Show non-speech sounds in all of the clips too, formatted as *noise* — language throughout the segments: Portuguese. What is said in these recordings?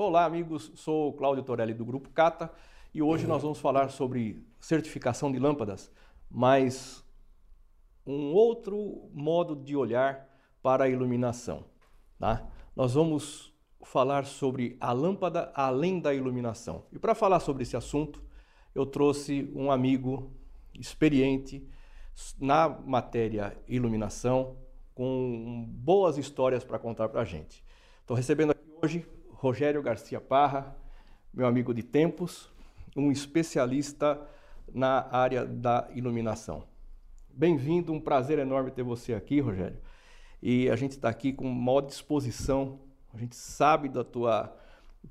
Olá, amigos. Sou Cláudio Torelli do Grupo Cata e hoje nós vamos falar sobre certificação de lâmpadas, mas um outro modo de olhar para a iluminação. Tá? Nós vamos falar sobre a lâmpada além da iluminação. E para falar sobre esse assunto, eu trouxe um amigo experiente na matéria iluminação, com boas histórias para contar para a gente. Estou recebendo aqui hoje Rogério Garcia Parra, meu amigo de tempos, um especialista na área da iluminação. Bem-vindo, um prazer enorme ter você aqui, Rogério. E a gente está aqui com maior disposição, a gente sabe do tua,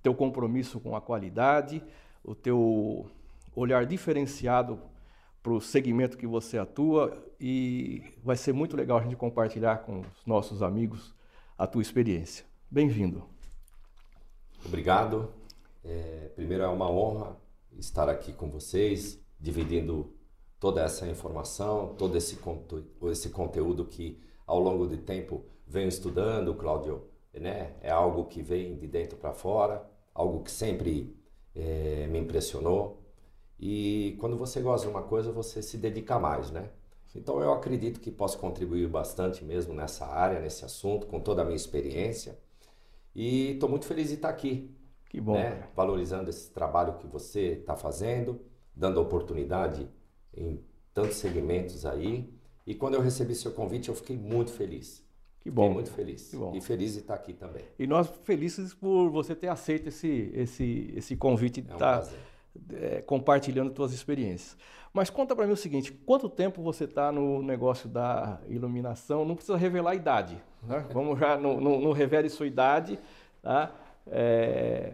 teu compromisso com a qualidade, o teu olhar diferenciado para o segmento que você atua e vai ser muito legal a gente compartilhar com os nossos amigos a tua experiência. Bem-vindo. Obrigado. É, primeiro é uma honra estar aqui com vocês, dividindo toda essa informação, todo esse, esse conteúdo que ao longo do tempo venho estudando, Cláudio, né? É algo que vem de dentro para fora, algo que sempre é, me impressionou. E quando você gosta de uma coisa, você se dedica mais, né? Então eu acredito que posso contribuir bastante mesmo nessa área, nesse assunto, com toda a minha experiência. E estou muito feliz de estar aqui. Que bom. Né? Valorizando esse trabalho que você está fazendo, dando oportunidade em tantos segmentos aí. E quando eu recebi seu convite, eu fiquei muito feliz. Que bom. Fiquei muito feliz. E feliz de estar aqui também. E nós felizes por você ter aceito esse, esse, esse convite é um estar prazer é, compartilhando suas experiências. Mas conta para mim o seguinte: quanto tempo você está no negócio da iluminação? Não precisa revelar a idade. Né? *laughs* Vamos já, não, não, não, revele sua idade. Tá? É...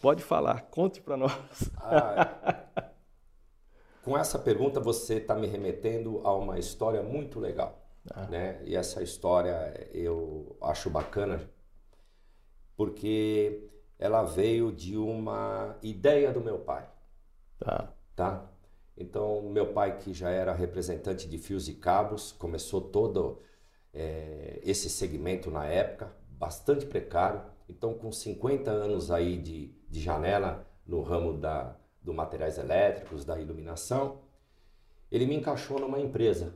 Pode falar, conte para nós. Ah, com essa pergunta você está me remetendo a uma história muito legal. Ah. Né? E essa história eu acho bacana porque ela veio de uma ideia do meu pai. Tá. Tá? Então, meu pai, que já era representante de fios e cabos, começou todo é, esse segmento na época, bastante precário. Então, com 50 anos aí de, de janela no ramo da, do materiais elétricos, da iluminação, ele me encaixou numa empresa,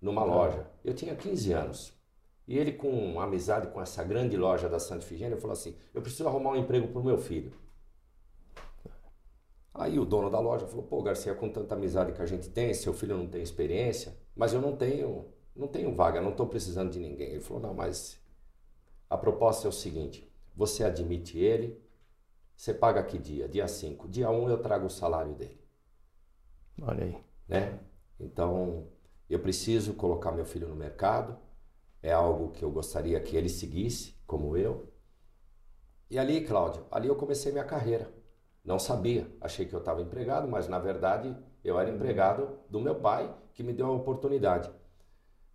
numa loja. Eu tinha 15 anos. E ele, com amizade com essa grande loja da Santa Ifigênia, falou assim: Eu preciso arrumar um emprego para o meu filho. Aí o dono da loja falou: Pô, Garcia, com tanta amizade que a gente tem, seu filho não tem experiência, mas eu não tenho, não tenho vaga, não estou precisando de ninguém. Ele falou: Não, mas a proposta é o seguinte: você admite ele, você paga que dia? Dia 5. Dia 1 um eu trago o salário dele. Olha aí. Né? Então, eu preciso colocar meu filho no mercado é algo que eu gostaria que ele seguisse, como eu. E ali, Cláudio, ali eu comecei minha carreira. Não sabia, achei que eu estava empregado, mas na verdade eu era empregado do meu pai, que me deu a oportunidade.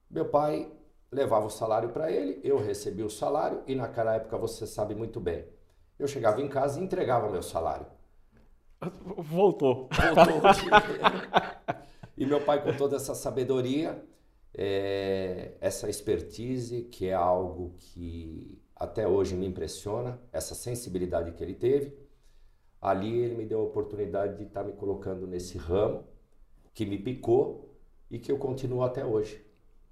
Meu pai levava o salário para ele, eu recebia o salário e naquela época você sabe muito bem. Eu chegava em casa e entregava meu salário. Voltou. Voltou. *laughs* e meu pai, com toda essa sabedoria, é, essa expertise, que é algo que até hoje me impressiona, essa sensibilidade que ele teve. Ali ele me deu a oportunidade de estar me colocando nesse ramo que me picou e que eu continuo até hoje.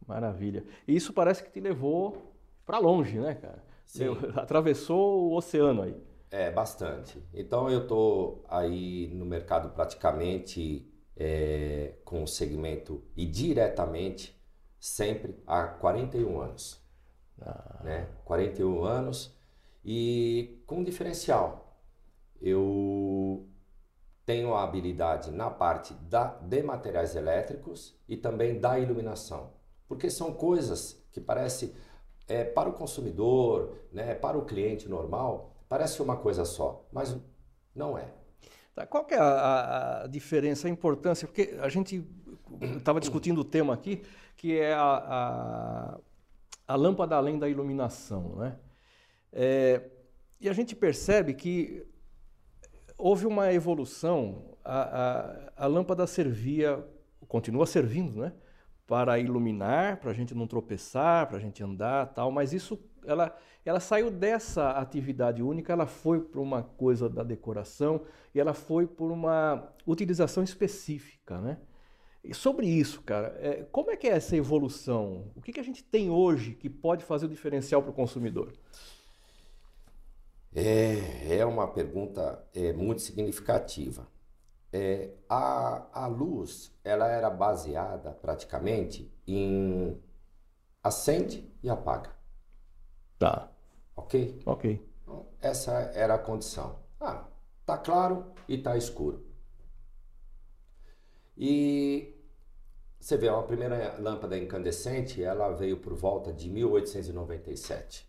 Maravilha. E isso parece que te levou para longe, né, cara? Sim. *laughs* Atravessou o oceano aí. É, bastante. Então eu estou aí no mercado praticamente é, com o segmento e diretamente sempre há 41 anos. Ah. Né? 41 anos e com um diferencial. Eu tenho a habilidade na parte da, de materiais elétricos e também da iluminação. Porque são coisas que parece é, para o consumidor, né, para o cliente normal, parece uma coisa só, mas não é. Tá, qual é a, a, diferença, a importância? Porque a gente estava discutindo o tema aqui, que é a, a, a lâmpada além da iluminação. Né? É, e a gente percebe que houve uma evolução, a, a, a lâmpada servia, continua servindo, né? para iluminar, para a gente não tropeçar, para a gente andar tal, mas isso ela, ela saiu dessa atividade única, ela foi para uma coisa da decoração e ela foi por uma utilização específica, né? E sobre isso, cara, é, como é que é essa evolução? O que, que a gente tem hoje que pode fazer o diferencial para o consumidor? É, é uma pergunta é, muito significativa. É, a, a luz ela era baseada praticamente em acende e apaga. Tá. Ok? Ok. Então, essa era a condição. Ah, tá claro e tá escuro. E você vê, a primeira lâmpada incandescente, ela veio por volta de 1897.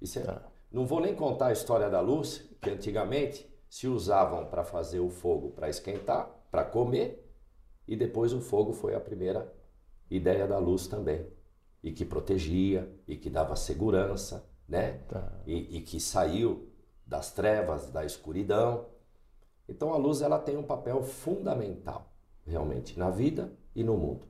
Isso é. Não vou nem contar a história da luz, que antigamente se usavam para fazer o fogo para esquentar, para comer, e depois o fogo foi a primeira ideia da luz também. E que protegia, e que dava segurança, né? Tá. E, e que saiu das trevas, da escuridão. Então a luz ela tem um papel fundamental, realmente, na vida e no mundo.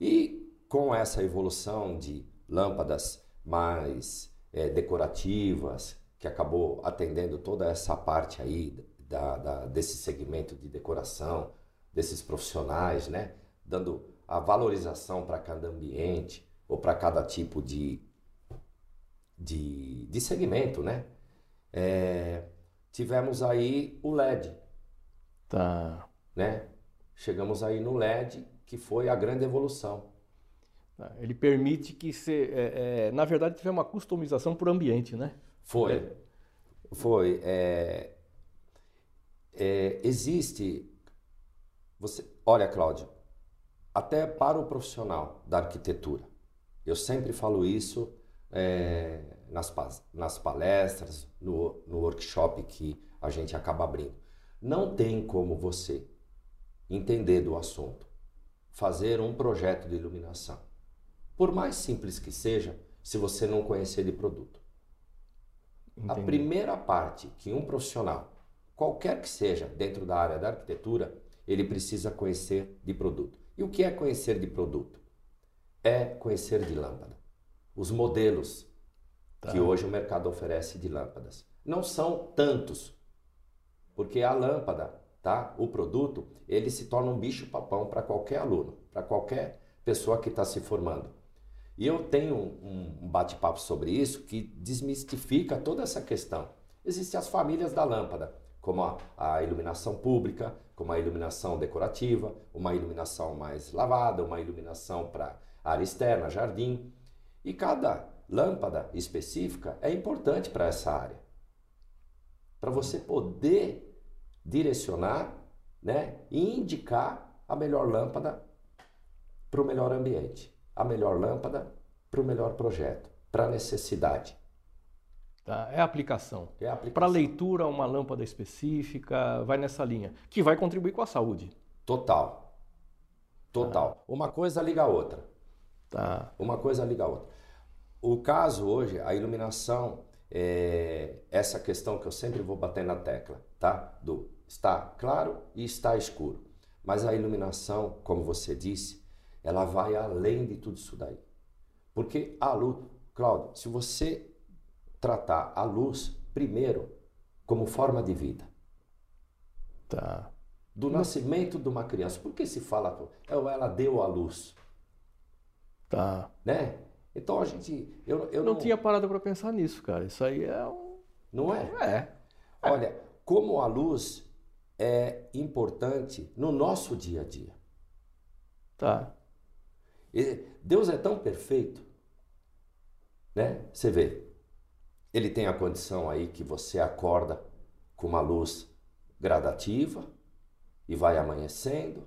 E com essa evolução de lâmpadas mais é, decorativas, que acabou atendendo toda essa parte aí da, da, desse segmento de decoração, desses profissionais, né? Dando a valorização para cada ambiente ou para cada tipo de, de, de segmento, né? É, tivemos aí o LED. Tá. Né? Chegamos aí no LED, que foi a grande evolução. Tá. Ele permite que você, é, é, na verdade, tiver uma customização por ambiente, né? Foi. É. Foi. É, é, existe. Você, olha, Cláudio, até para o profissional da arquitetura, eu sempre falo isso é, nas, nas palestras, no, no workshop que a gente acaba abrindo. Não tem como você entender do assunto, fazer um projeto de iluminação. Por mais simples que seja, se você não conhecer de produto. Entendi. A primeira parte que um profissional, qualquer que seja dentro da área da arquitetura, ele precisa conhecer de produto. E o que é conhecer de produto? É conhecer de lâmpada. Os modelos tá. que hoje o mercado oferece de lâmpadas. Não são tantos, porque a lâmpada, tá? o produto, ele se torna um bicho-papão para qualquer aluno, para qualquer pessoa que está se formando. E eu tenho um bate-papo sobre isso que desmistifica toda essa questão. Existem as famílias da lâmpada, como a, a, iluminação pública, como a iluminação decorativa, uma iluminação mais lavada, uma iluminação para área externa, jardim. E cada lâmpada específica é importante para essa área. Para você poder direcionar né, e indicar a melhor lâmpada para o melhor ambiente a melhor lâmpada para o melhor projeto, para a necessidade. Tá, é a aplicação. É aplicação. Para leitura, uma lâmpada específica, vai nessa linha, que vai contribuir com a saúde. Total. Total. Tá. Uma coisa liga a outra. Tá. Uma coisa liga a outra. O caso hoje, a iluminação, é essa questão que eu sempre vou bater na tecla, tá? Do está claro e está escuro. Mas a iluminação, como você disse, ela vai além de tudo isso daí. Porque a luz, Cláudio, se você tratar a luz primeiro como forma de vida. Tá. Do nascimento de uma criança. Por que se fala, ela deu a luz? Tá. Né? Então a gente. Eu, eu não, não tinha parado para pensar nisso, cara. Isso aí é um. Não é? É. Olha, como a luz é importante no nosso dia a dia. Tá. Deus é tão perfeito, né? Você vê, ele tem a condição aí que você acorda com uma luz gradativa e vai amanhecendo,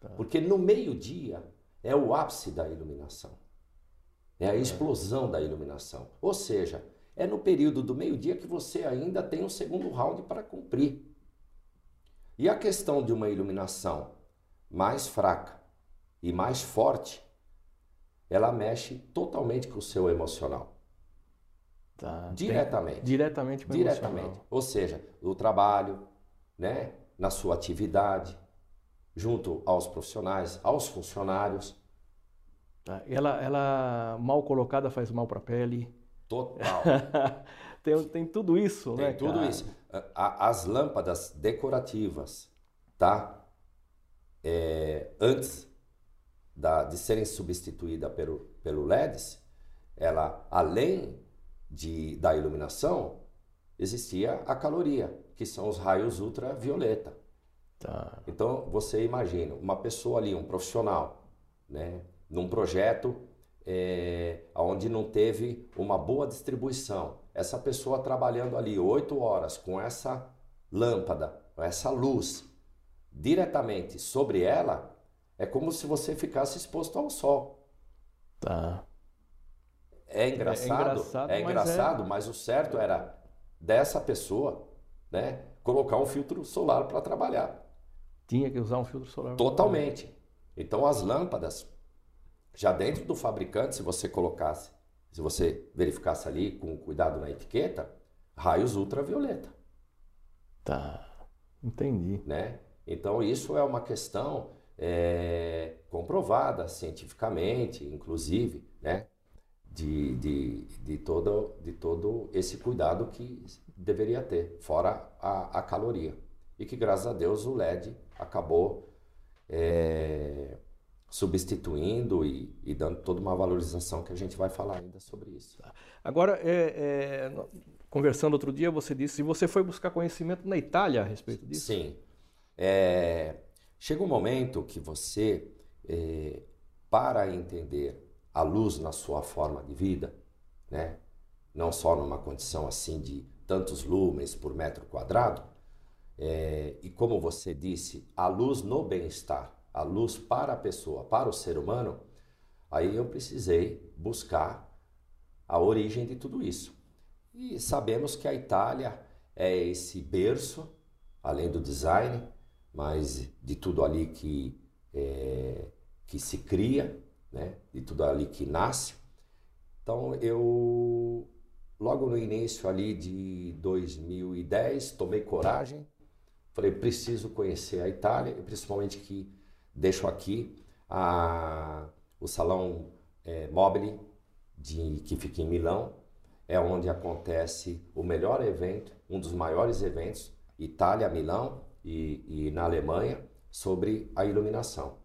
tá. porque no meio-dia é o ápice da iluminação, é a explosão da iluminação. Ou seja, é no período do meio-dia que você ainda tem um segundo round para cumprir. E a questão de uma iluminação mais fraca e mais forte ela mexe totalmente com o seu emocional. Tá, diretamente. Tem, diretamente com Diretamente. Emocional. Ou seja, no trabalho, né? na sua atividade, junto aos profissionais, aos funcionários. Tá. Ela, ela mal colocada faz mal para a pele. Total. *laughs* tem, tem tudo isso, tem né? tudo cara? isso. As lâmpadas decorativas, tá? É, antes da, de serem substituídas pelo, pelo LEDs, ela, além de, da iluminação, existia a caloria, que são os raios ultravioleta. Tá. Então, você imagina, uma pessoa ali, um profissional, né, num projeto é, onde não teve uma boa distribuição, essa pessoa trabalhando ali oito horas com essa lâmpada, com essa luz, diretamente sobre ela, é como se você ficasse exposto ao sol. Tá. É engraçado, é engraçado, é engraçado mas, é... mas o certo era dessa pessoa, né, colocar um filtro solar para trabalhar. Tinha que usar um filtro solar. Totalmente. Então as lâmpadas, já dentro do fabricante, se você colocasse, se você verificasse ali com cuidado na etiqueta, raios ultravioleta. Tá, entendi. Né? Então isso é uma questão é, comprovada cientificamente, inclusive, né? De, de, de, todo, de todo esse cuidado que deveria ter, fora a, a caloria. E que, graças a Deus, o LED acabou é, substituindo e, e, dando toda uma valorização que a gente vai falar ainda sobre isso. Tá. Agora, é, é, conversando outro dia, você disse se você foi buscar conhecimento na Itália a respeito disso. Sim. É, chega um momento que você, é, para entender a luz na sua forma de vida, né? não só numa condição assim de tantos lumens por metro quadrado, é, e como você disse, a luz no bem-estar, a luz para a pessoa, para o ser humano, aí eu precisei buscar a origem de tudo isso. E sabemos que a Itália é esse berço, além do design, mas de tudo ali que, é, que se cria, né? de tudo ali que nasce. Então eu, logo no início ali de 2010, tomei coragem, falei, preciso conhecer a Itália, principalmente que deixo aqui a, o Salão é, Mobile, de, que fica em Milão, é onde acontece o melhor evento, um dos maiores eventos, Itália, Milão, e, e na Alemanha sobre a iluminação.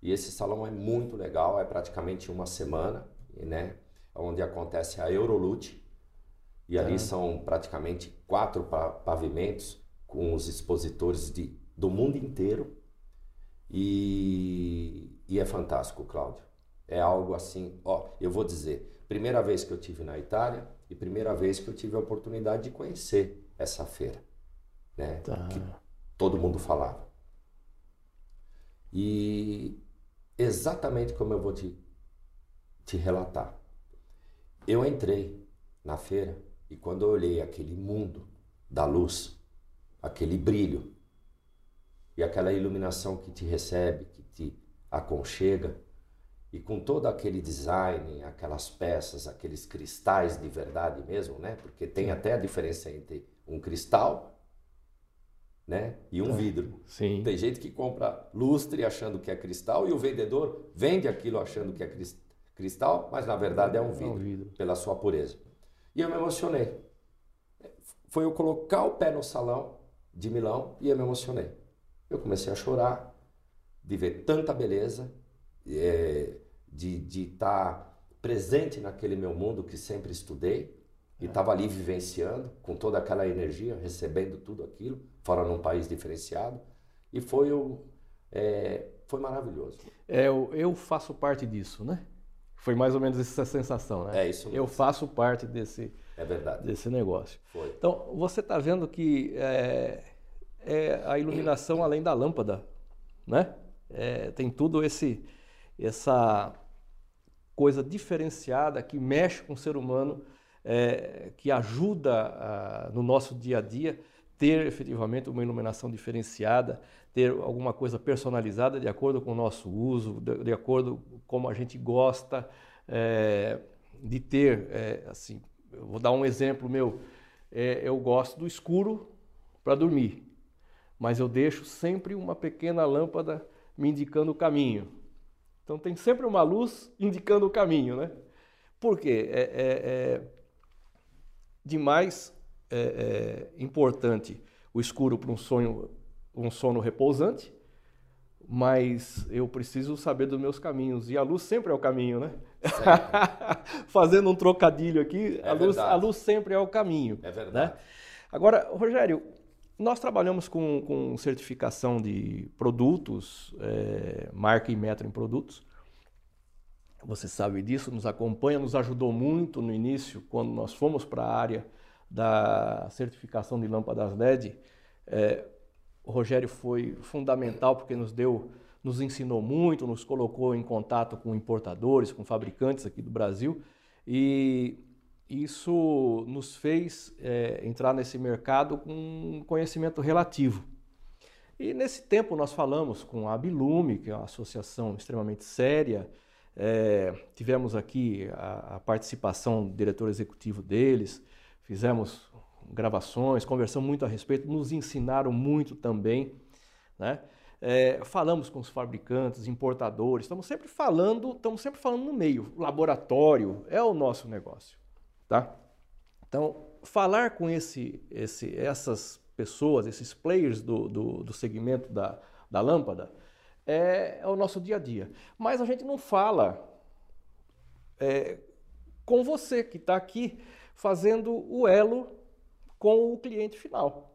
E esse salão é muito legal, é praticamente uma semana, né? Onde acontece a Eurolute. E ali é. são praticamente quatro pavimentos com os expositores de, do mundo inteiro. E, e é fantástico, Cláudio. É algo assim, ó, eu vou dizer, primeira vez que eu tive na Itália e primeira vez que eu tive a oportunidade de conhecer essa feira, né? Tá. Que todo mundo falava. E exatamente como eu vou te, te relatar. Eu entrei na feira e quando eu olhei aquele mundo da luz, aquele brilho e aquela iluminação que te recebe, que te aconchega, e com todo aquele design, aquelas peças, aqueles cristais de verdade mesmo, né? Porque tem até a diferença entre um cristal né? E um é, vidro. Sim. Tem gente que compra lustre achando que é cristal e o vendedor vende aquilo achando que é cristal, mas na verdade é um vidro, é um vidro. pela sua pureza. E eu me emocionei. Foi eu colocar o pé no salão de Milão e eu me emocionei. Eu comecei a chorar de ver tanta beleza, é, de estar tá presente naquele meu mundo que sempre estudei e estava ali vivenciando com toda aquela energia, recebendo tudo aquilo, fora num país diferenciado. E foi, o, é, foi maravilhoso. É, eu, eu faço parte disso, né? Foi mais ou menos essa sensação, né? É isso mesmo. Eu faço parte desse, é verdade. desse negócio. Foi. Então, você está vendo que é, é, a iluminação além da lâmpada, né? É, tem tudo esse essa coisa diferenciada que mexe com o ser humano é, que ajuda a, no nosso dia a dia ter efetivamente uma iluminação diferenciada, ter alguma coisa personalizada de acordo com o nosso uso, de, de acordo com como a gente gosta é, de ter. É, assim, vou dar um exemplo meu. É, eu gosto do escuro para dormir, mas eu deixo sempre uma pequena lâmpada me indicando o caminho. Então tem sempre uma luz indicando o caminho, né? Por quê? É, é, é demais é, é importante o escuro para um sonho, um sono repousante, mas eu preciso saber dos meus caminhos e a luz sempre é o caminho, né? *laughs* Fazendo um trocadilho aqui, é a, luz, a, luz, sempre é o caminho. É verdade. Né? Agora, Rogério, nós trabalhamos com, com certificação de produtos, é, marca e metro em produtos. Você sabe disso, nos acompanha, nos ajudou muito no início, quando nós fomos para a área da certificação de lâmpadas LED. É, o Rogério foi fundamental porque nos deu, nos ensinou muito, nos colocou em contato com importadores, com fabricantes aqui do Brasil e isso nos fez é, entrar nesse mercado com um conhecimento relativo. E nesse tempo nós falamos com a Bilume, que é uma associação extremamente séria, é, tivemos aqui a, a, participação do diretor executivo deles, fizemos gravações, conversamos muito a respeito, nos ensinaram muito também, né? É, falamos com os fabricantes, importadores, estamos sempre falando, estamos sempre falando no meio. Laboratório é o nosso negócio. Tá? Então, falar com esse, esse, essas pessoas, esses players do, do, do segmento da, da lâmpada, é, é, o nosso dia a dia. Mas a gente não fala é, com você que está aqui fazendo o elo com o cliente final.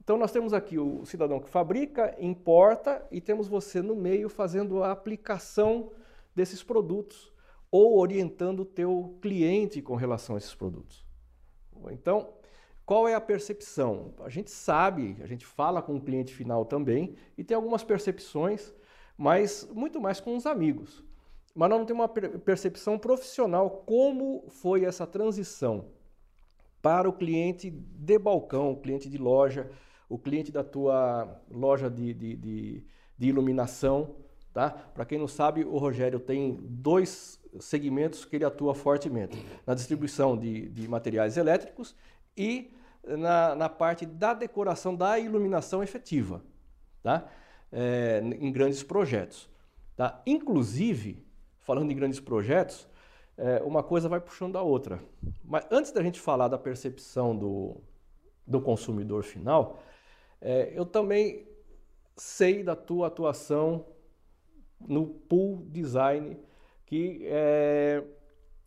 Então nós temos aqui o cidadão que fabrica, importa e temos você no meio fazendo a aplicação desses produtos ou orientando o teu cliente com relação a esses produtos. Então, qual é a percepção? A gente sabe, a gente fala com o cliente final também e tem algumas percepções, mas muito mais com os amigos. Mas nós não temos uma percepção profissional como foi essa transição para o cliente de balcão, o cliente de loja, o cliente da tua loja de, de, de, de iluminação. Tá? Para quem não sabe, o Rogério tem dois segmentos que ele atua fortemente: na distribuição de, de materiais elétricos e na, na, parte da decoração, da iluminação efetiva, tá? É, em grandes projetos. Tá? Inclusive, falando em grandes projetos, é, uma coisa vai puxando a outra. Mas antes da gente falar da percepção do, do consumidor final, é, eu também sei da tua atuação no pool design que é,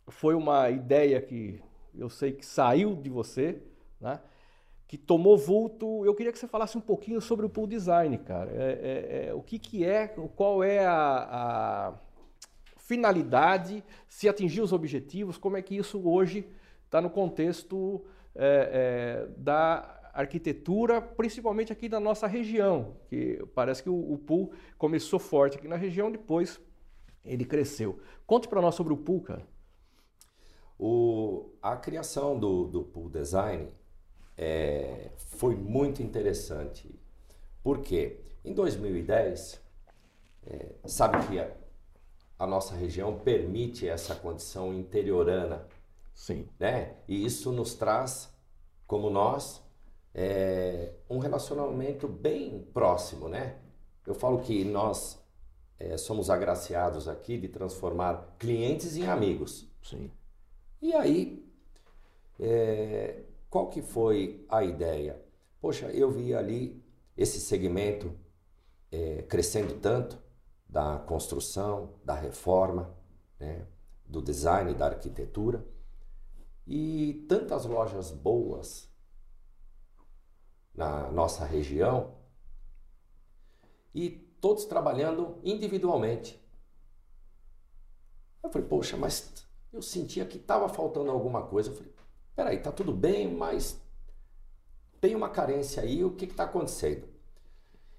foi uma ideia que eu sei que saiu de você, né? que tomou vulto. Eu queria que você falasse um pouquinho sobre o pool design, cara. É, é, é, o que, que é, qual é a, a, finalidade, se atingir os objetivos, como é que isso hoje está no contexto é, é, da arquitetura, principalmente aqui da nossa região, que parece que o, o pool começou forte aqui na região, depois ele cresceu. Conte para nós sobre o pool, cara. O, a criação do, do pool design é, foi muito interessante. Porque em 2010, é, sabe que a, a, nossa região permite essa condição interiorana. Sim. Né? E isso nos traz, como nós, é, um relacionamento bem próximo, né? Eu falo que nós é, somos agraciados aqui de transformar clientes em amigos. Sim. E aí, é, qual que foi a ideia? Poxa, eu vi ali esse segmento é, crescendo tanto da construção, da reforma, né, do design, da arquitetura e tantas lojas boas na nossa região e todos trabalhando individualmente. Eu falei, poxa, mas eu sentia que estava faltando alguma coisa. Eu falei, peraí, tá tudo bem, mas tem uma carência aí, o que está acontecendo?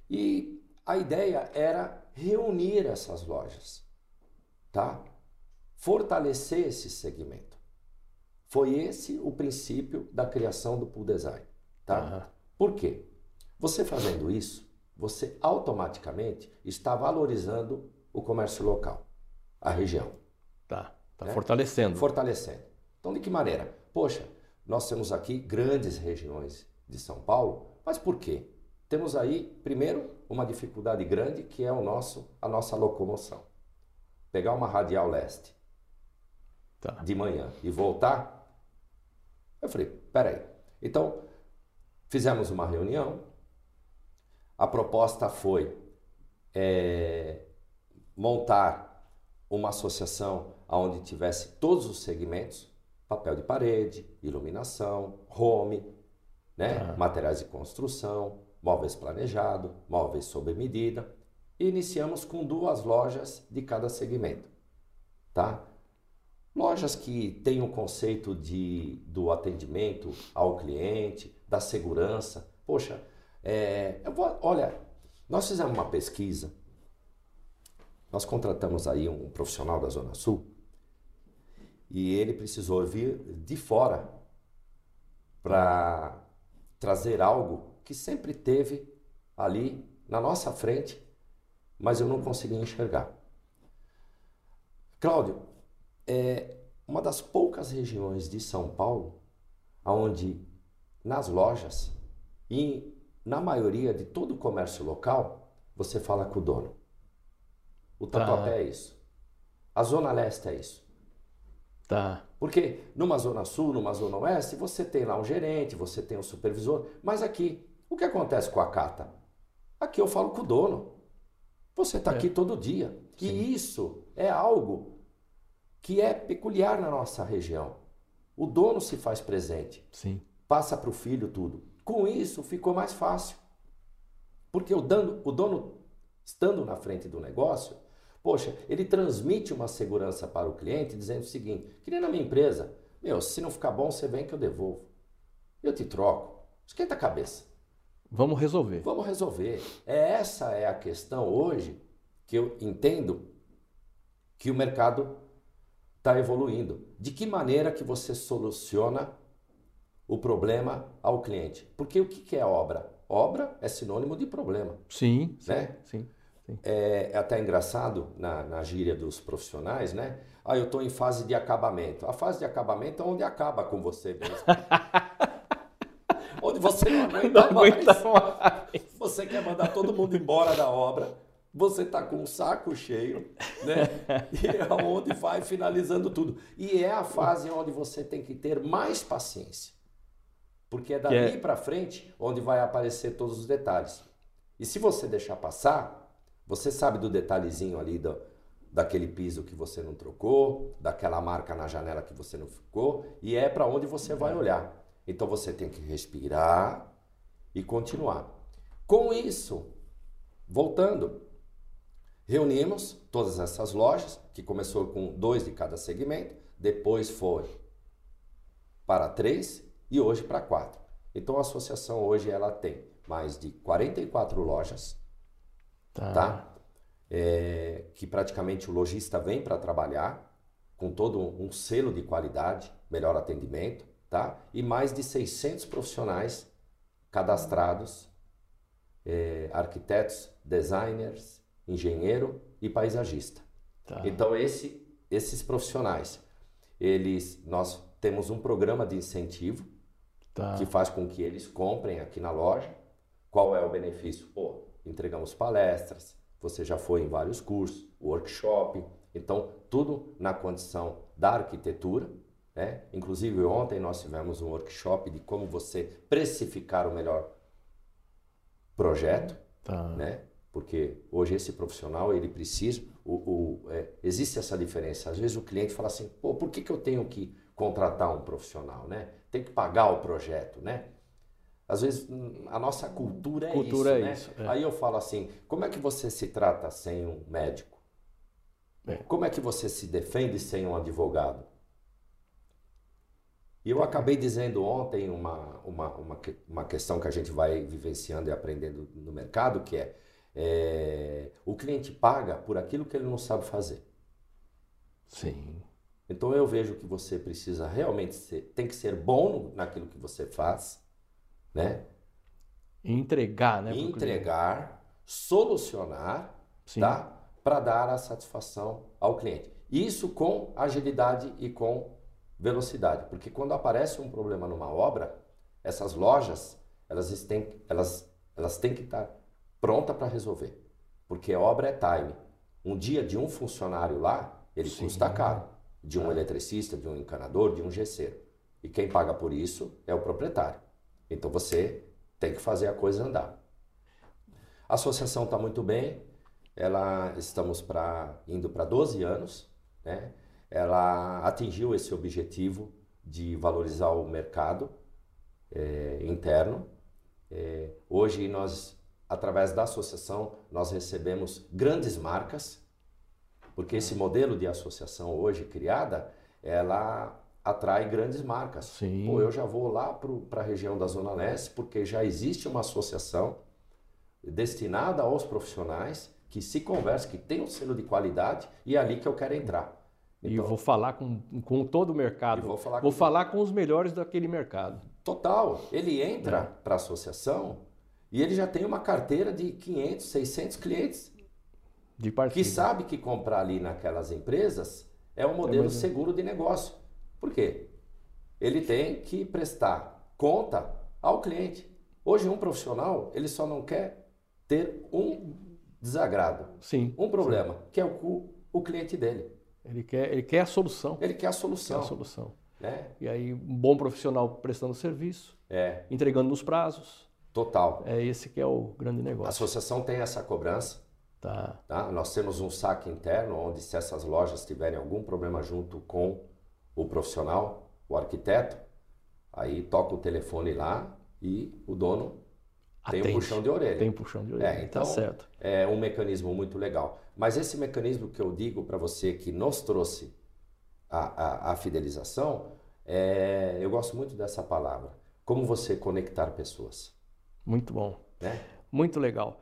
E a ideia era reunir essas lojas, tá? Fortalecer esse segmento. Foi esse o princípio da criação do Pool Design, tá? Uhum. Por quê? Você fazendo isso, você automaticamente está valorizando o comércio local, a região. Tá, tá né? fortalecendo. Fortalecendo. Então, de que maneira? Poxa, nós temos aqui grandes regiões de São Paulo, mas por quê? Temos aí, primeiro, uma dificuldade grande que é o nosso, a nossa locomoção. pegar uma radial leste tá. de manhã e voltar, eu falei, peraí. Então, fizemos uma reunião, a proposta foi é, montar uma associação onde tivesse todos os segmentos, papel de parede, iluminação, home, né? Ah. materiais de construção, móveis planejado, móveis sob medida. E iniciamos com duas lojas de cada segmento, tá? Lojas que têm o conceito de, do atendimento ao cliente, da segurança. Poxa, é, vou, olha, nós fizemos uma pesquisa nós contratamos aí um profissional da Zona Sul e ele precisou vir de fora para trazer algo que sempre teve ali na nossa frente, mas eu não conseguia enxergar. Cláudio, é uma das poucas regiões de São Paulo onde nas lojas e na maioria de todo o comércio local você fala com o dono. O Tatuapé tá. é isso. A Zona Leste é isso. Tá. Porque numa Zona Sul, numa Zona Oeste, você tem lá um gerente, você tem um supervisor, mas aqui, o que acontece com a Cata? Aqui eu falo com o dono. Você está é. aqui todo dia. Sim. E isso é algo que é peculiar na nossa região. O dono se faz presente. Sim. Passa para o filho tudo. Com isso ficou mais fácil. Porque o, dano, o dono, estando na frente do negócio, Poxa, ele transmite uma segurança para o cliente dizendo o seguinte: que nem na minha empresa, meu, se não ficar bom, você vem que eu devolvo. Eu te troco. Esquenta a cabeça. Vamos resolver. Vamos resolver. É, essa é a questão hoje que eu entendo que o mercado está evoluindo. De que maneira que você soluciona o problema ao cliente? Porque o que é obra? Obra é sinônimo de problema. Sim, né? sim. sim. É, é, até engraçado na, na gíria dos profissionais, né? Ah, eu estou em fase de acabamento. A fase de acabamento é onde acaba com você mesmo. *laughs* onde você não aguenta, não aguenta mais. *laughs* mais. Você quer mandar todo mundo embora da obra. Você está com um saco cheio, né? *laughs* E é onde vai finalizando tudo. E é a fase onde você tem que ter mais paciência. Porque é dali é... para frente onde vai aparecer todos os detalhes. E se você deixar passar, você sabe do detalhezinho ali do, daquele piso que você não trocou, daquela marca na janela que você não ficou, e é para onde você vai olhar. Então você tem que respirar e continuar. Com isso, voltando, reunimos todas essas lojas, que começou com dois de cada segmento, depois foi para três e hoje para quatro. Então a associação hoje ela tem mais de 44 lojas Tá. tá? É, que praticamente o lojista vem para trabalhar com todo um selo de qualidade, melhor atendimento, tá? E mais de 600 profissionais cadastrados, é, arquitetos, designers, engenheiro e paisagista. Tá. Então esse, esses profissionais, eles, nós temos um programa de incentivo tá. que faz com que eles comprem aqui na loja. Qual é o benefício? Pô, entregamos palestras, você já foi em vários cursos, workshop, então tudo na condição da arquitetura. Né? Inclusive ontem nós tivemos um workshop de como você precificar o melhor projeto, tá. né? Porque hoje esse profissional ele precisa, o, o é, existe essa diferença. Às vezes o cliente fala assim, pô, por que, que eu tenho que contratar um profissional, né? Tem que pagar o projeto, né? Às vezes a nossa cultura é cultura isso, é né? Isso, é. Aí eu falo assim, como é que você se trata sem um médico? É. Como é que você se defende sem um advogado? E eu acabei dizendo ontem uma, uma, uma, uma questão que a gente vai vivenciando e aprendendo no mercado, que é, é o cliente paga por aquilo que ele não sabe fazer. Sim. Então eu vejo que você precisa realmente ser, tem que ser bom naquilo que você faz, né? Entregar, né? Entregar, solucionar, Sim. tá? Para dar a satisfação ao cliente. Isso com agilidade e com velocidade, porque quando aparece um problema numa obra, essas lojas elas têm, elas, elas têm que estar pronta para resolver, porque obra é time. Um dia de um funcionário lá, ele Sim. custa caro. De um é. eletricista, de um encanador, de um gesseiro. E quem paga por isso é o proprietário. Então você tem que fazer a coisa andar. A associação está muito bem, ela estamos pra, indo para 12 anos, né? ela atingiu esse objetivo de valorizar o mercado é, interno. É, hoje nós, através da associação, nós recebemos grandes marcas, porque esse modelo de associação hoje criada, ela atrai grandes marcas. Sim. Pô, eu já vou lá para a região da Zona Leste, porque já existe uma associação destinada aos profissionais que se conversam, que tem um selo de qualidade e é ali que eu quero entrar. Então, e vou falar com, com todo o mercado. Vou falar, vou com... falar com os melhores daquele mercado. Total. Ele entra é. para a associação e ele já tem uma carteira de 500, 600 clientes. De Que sabe que comprar ali naquelas empresas é um modelo é seguro de negócio. Por quê? Ele tem que prestar conta ao cliente. Hoje um profissional, ele só não quer ter um desagrado. Sim. Um problema, sim. que é o, o cliente dele. Ele quer, ele quer a solução. Ele quer a solução. Quer a solução. Né? E aí, um bom profissional prestando serviço, é. entregando nos prazos. Total. É esse que é o grande negócio. A associação tem essa cobrança. Tá. tá. Nós temos um saque interno, onde se essas lojas tiverem algum problema junto com o profissional, o arquiteto, aí toca o telefone lá e o dono tem um puxão de orelha. Tem um puxão de orelha, é, tá então, tá certo. É um mecanismo muito legal. Mas esse mecanismo que eu digo para você que nos trouxe a, a, a fidelização, é, eu gosto muito dessa palavra. Como você conectar pessoas. Muito bom. Né? Muito legal.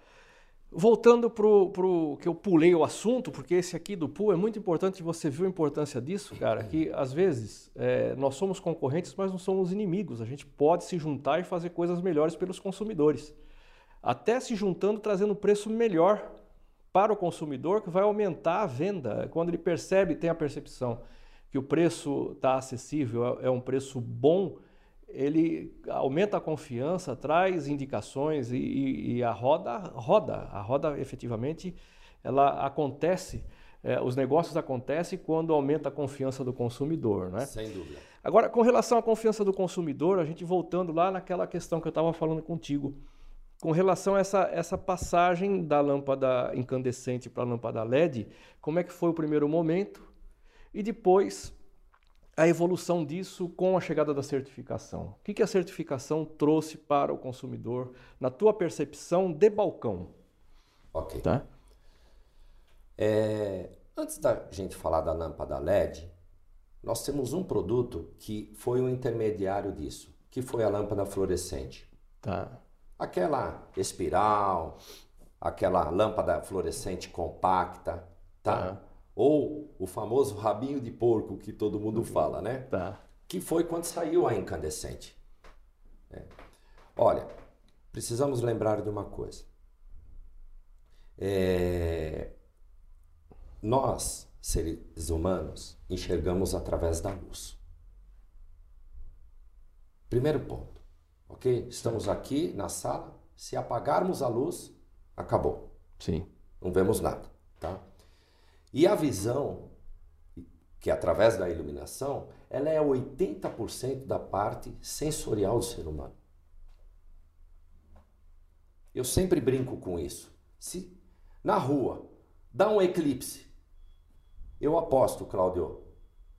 Voltando para o que eu pulei o assunto, porque esse aqui do pool é muito importante, você viu a importância disso, cara, que às vezes é, nós somos concorrentes, mas não somos inimigos. A gente pode se juntar e fazer coisas melhores pelos consumidores. Até se juntando, trazendo preço melhor para o consumidor, que vai aumentar a venda. Quando ele percebe, tem a percepção que o preço está acessível, é, é um preço bom, ele aumenta a confiança, traz indicações e, e, e, a roda roda. A roda efetivamente ela acontece, é, os negócios acontecem quando aumenta a confiança do consumidor, né? Sem dúvida. Agora, com relação à confiança do consumidor, a gente voltando lá naquela questão que eu estava falando contigo, com relação a essa, essa passagem da lâmpada incandescente para a lâmpada LED, como é que foi o primeiro momento e depois a evolução disso com a chegada da certificação. O que, a certificação trouxe para o consumidor na tua percepção de balcão? Ok. Tá? É, antes da gente falar da lâmpada LED, nós temos um produto que foi um intermediário disso, que foi a lâmpada fluorescente. Tá. Aquela espiral, aquela lâmpada fluorescente compacta, tá? tá ou o famoso rabinho de porco que todo mundo fala, né? Tá. Que foi quando saiu a incandescente. É. Olha, precisamos lembrar de uma coisa. É... Nós, seres humanos, enxergamos através da luz. Primeiro ponto, ok? Estamos aqui na sala. Se apagarmos a luz, acabou. Sim. Não vemos nada, tá? E a visão, que é através da iluminação, ela é 80% da parte sensorial do ser humano. Eu sempre brinco com isso. Se na rua dá um eclipse, eu aposto, Cláudio,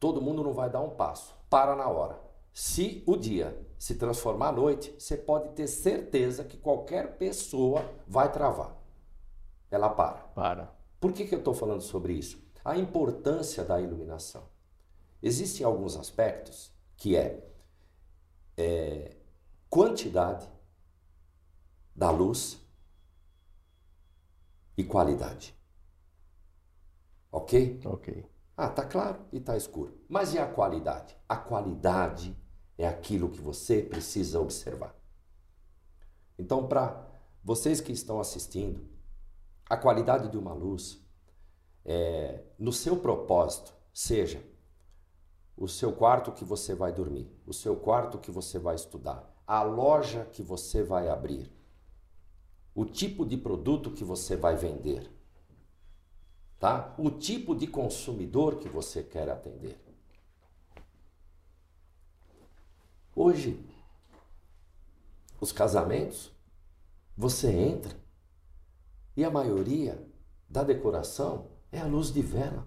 todo mundo não vai dar um passo, para na hora. Se o dia se transformar à noite, você pode ter certeza que qualquer pessoa vai travar. Ela para. Para. Por que, que eu estou falando sobre isso? A importância da iluminação. Existem alguns aspectos que é, é quantidade da luz e qualidade. Ok? Ok. Ah, tá claro e tá escuro. Mas e a qualidade? A qualidade é aquilo que você precisa observar. Então, para vocês que estão assistindo, a qualidade de uma luz é, no seu propósito, seja o seu quarto que você vai dormir, o seu quarto que você vai estudar, a loja que você vai abrir, o tipo de produto que você vai vender. tá? O tipo de consumidor que você quer atender. Hoje, os casamentos, você entra e a maioria da decoração é a luz de vela.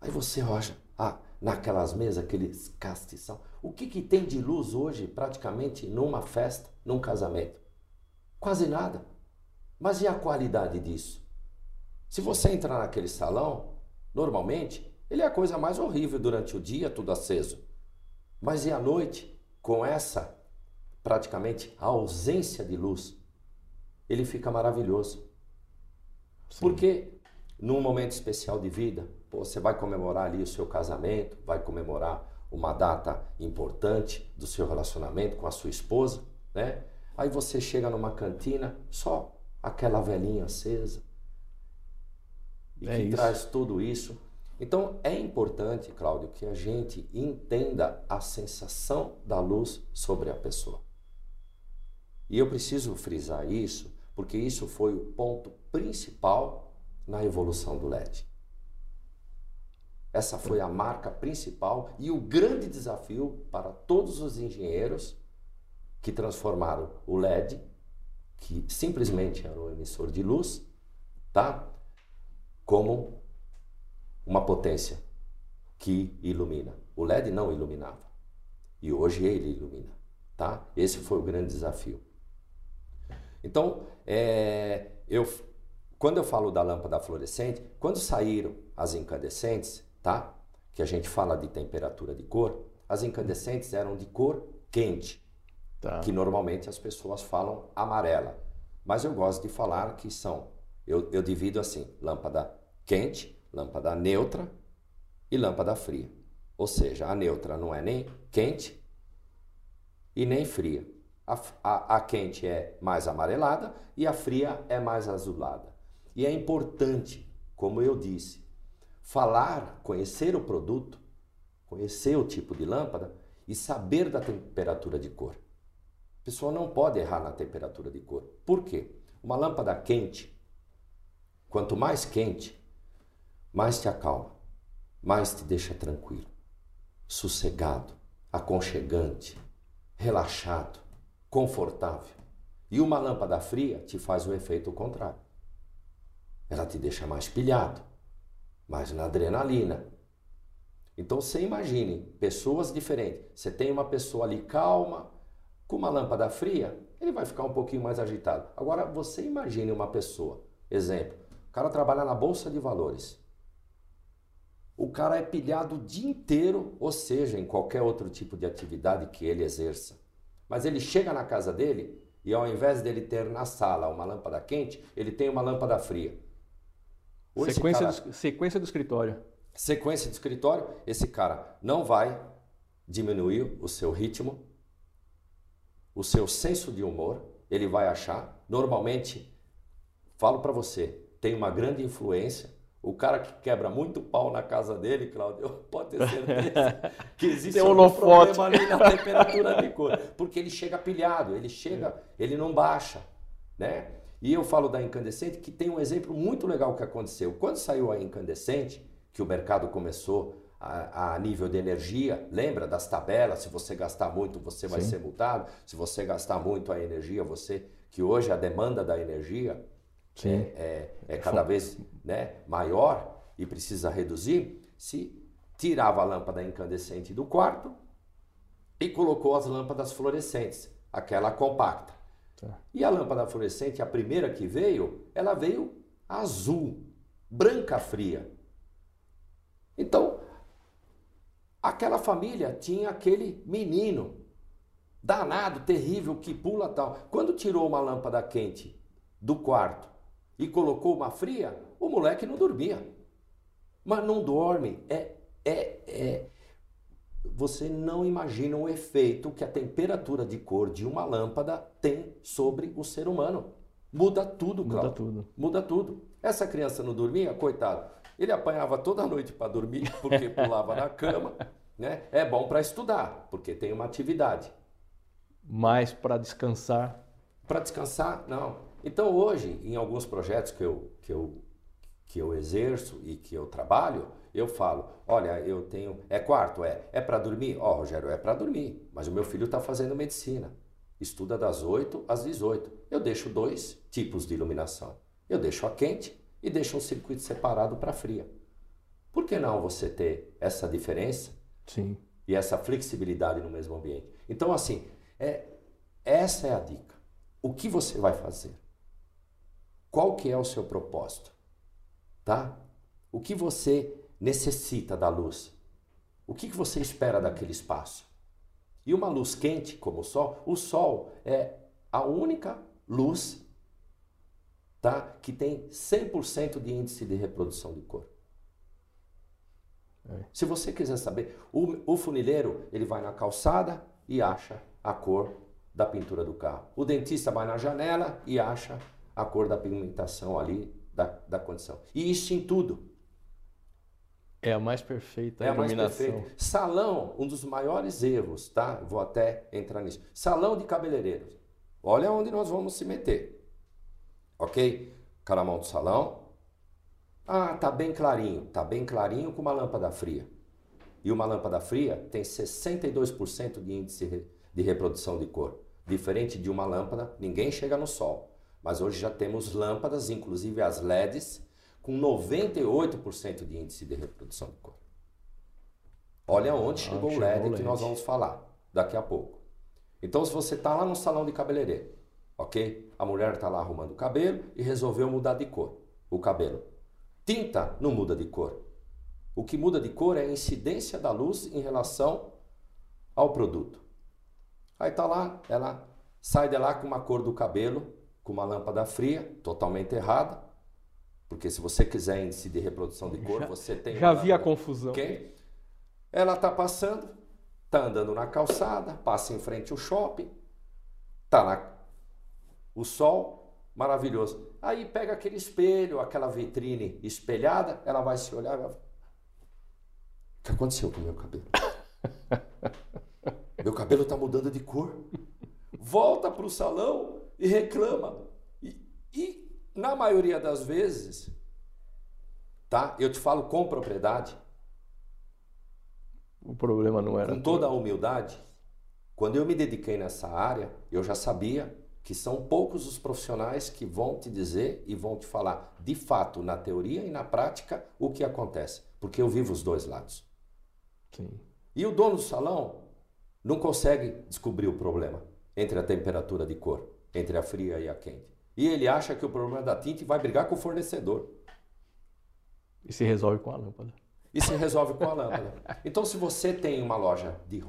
Aí você olha, ah, naquelas mesas, aqueles castição. O que, que tem de luz hoje, praticamente, numa festa, num casamento? Quase nada. Mas e a qualidade disso? Se você entrar naquele salão, normalmente, ele é a coisa mais horrível durante o dia, tudo aceso. Mas e à noite, com essa praticamente ausência de luz, ele fica maravilhoso. Sim. Porque num momento especial de vida, pô, você vai comemorar ali o seu casamento, vai comemorar uma data importante do seu relacionamento com a sua esposa, né? Aí você chega numa cantina, só aquela velhinha acesa. E é que isso. traz tudo isso. Então é importante, Cláudio, que a gente entenda a sensação da luz sobre a pessoa. E eu preciso frisar isso, porque isso foi o ponto principal na evolução do LED. Essa foi a marca principal e o grande desafio para todos os engenheiros que transformaram o LED, que simplesmente era um emissor de luz, tá? Como uma potência que ilumina. O LED não iluminava. E hoje ele ilumina, tá? Esse foi o grande desafio. Então, é, eu quando eu falo da lâmpada fluorescente, quando saíram as incandescentes, tá? Que a gente fala de temperatura de cor, as incandescentes eram de cor quente, tá. que normalmente as pessoas falam amarela. Mas eu gosto de falar que são, eu, eu divido assim, lâmpada quente, lâmpada neutra e lâmpada fria. Ou seja, a neutra não é nem quente e nem fria. A, a, a quente é mais amarelada e a fria é mais azulada. E é importante, como eu disse, falar, conhecer o produto, conhecer o tipo de lâmpada e saber da temperatura de cor. A pessoa não pode errar na temperatura de cor. Por quê? Uma lâmpada quente, quanto mais quente, mais te acalma, mais te deixa tranquilo, sossegado, aconchegante, relaxado, confortável. E uma lâmpada fria te faz o efeito contrário ela te deixa mais pilhado, mais na adrenalina. Então você imagine pessoas diferentes. Você tem uma pessoa ali calma, com uma lâmpada fria, ele vai ficar um pouquinho mais agitado. Agora você imagine uma pessoa, exemplo, o cara trabalha na bolsa de valores. O cara é pilhado o dia inteiro, ou seja, em qualquer outro tipo de atividade que ele exerça. Mas ele chega na casa dele e ao invés dele ter na sala uma lâmpada quente, ele tem uma lâmpada fria sequência, cara, do, sequência do escritório. Sequência do escritório, esse cara não vai diminuir o seu ritmo, o seu senso de humor, ele vai achar. Normalmente, falo para você, tem uma grande influência. O cara que quebra muito pau na casa dele, Claudio, *laughs* pode ter certeza *laughs* que existe um problema ali na temperatura de cor. Porque ele chega pilhado, ele chega, é. ele não baixa, né? E eu falo da incandescente que tem um exemplo muito legal que aconteceu. Quando saiu a incandescente, que o mercado começou a, a nível de energia, lembra das tabelas? Se você gastar muito, você vai Sim. ser multado. Se você gastar muito a energia, você. Que hoje a demanda da energia é, é, é, cada vez né, maior e precisa reduzir. Se tirava a lâmpada incandescente do quarto e colocou as lâmpadas fluorescentes, aquela compacta. Tá. E a lâmpada fluorescente, a primeira que veio, ela veio azul, branca fria. Então, aquela família tinha aquele menino danado, terrível, que pula tal. Quando tirou uma lâmpada quente do quarto e colocou uma fria, o moleque não dormia. Mas não dorme. É, é, é, você não imagina o efeito que a temperatura de cor de uma lâmpada tem sobre o ser humano. Muda tudo, Cláudio. Muda tudo. Muda tudo. Essa criança não dormia, coitado. Ele apanhava toda noite para dormir, porque *laughs* pulava na cama. Né? É bom para estudar, porque tem uma atividade. Mas para descansar? Para descansar, não. Então hoje, em alguns projetos que eu, que eu que eu exerço e que eu trabalho, eu falo, olha, eu tenho, é quarto, é, é para dormir? Ó, oh, Rogério, é para dormir, mas o meu filho está fazendo medicina, estuda das 8 às 18. Eu deixo dois tipos de iluminação. Eu deixo a quente e deixo um circuito separado para fria. Por que não você ter essa diferença? Sim. E essa flexibilidade no mesmo ambiente. Então, assim, é, essa é a dica. O que você vai fazer? Qual que é o seu propósito? Tá? O que você necessita da luz? O que, que você espera daquele espaço? E uma luz quente como o sol, o sol é a única luz tá, que tem 100% de índice de reprodução de cor. É. Se você quiser saber, o, o funileiro ele vai na calçada e acha a cor da pintura do carro. O dentista vai na janela e acha a cor da pigmentação ali da, da condição. E isso em tudo. É a mais perfeita é a iluminação. Mais perfeita. Salão, um dos maiores erros, tá? Vou até entrar nisso. Salão de cabeleireiros. Olha onde nós vamos se meter. Ok? Caramão do salão. Ah, tá bem clarinho. Tá bem clarinho com uma lâmpada fria. E uma lâmpada fria tem 62% de índice de reprodução de cor. Diferente de uma lâmpada, ninguém chega no sol. Mas hoje já temos lâmpadas, inclusive as LEDs, com 98% de índice de reprodução de cor. Olha onde ah, chegou o LED, LED que nós vamos falar daqui a pouco. Então, se você está lá no salão de cabeleireiro, ok? A mulher está lá arrumando o cabelo e resolveu mudar de cor o cabelo. Tinta não muda de cor. O que muda de cor é a incidência da luz em relação ao produto. Aí está lá, ela sai de lá com uma cor do cabelo, com uma lâmpada fria, totalmente errada, porque se você quiser índice de reprodução de cor, já, você tem. Já vi a confusão. Okay? Ela está passando, está andando na calçada, passa em frente ao shopping, está lá o sol, maravilhoso. Aí pega aquele espelho, aquela vitrine espelhada, ela vai se olhar e vai. O que aconteceu com o meu cabelo? *laughs* meu cabelo está mudando de cor. Volta para o salão e reclama. E, e na maioria das vezes, tá? Eu te falo com propriedade. O problema não era. Com toda a humildade, quando eu me dediquei nessa área, eu já sabia que são poucos os profissionais que vão te dizer e vão te falar de fato, na teoria e na prática, o que acontece. Porque eu vivo os dois lados. Sim. E o dono do salão não consegue descobrir o problema entre a temperatura de cor, entre a fria e a quente. E ele acha que o problema é da tinta e vai brigar com o fornecedor. E se resolve com a lâmpada. E se resolve com a lâmpada. Então, se você tem uma loja de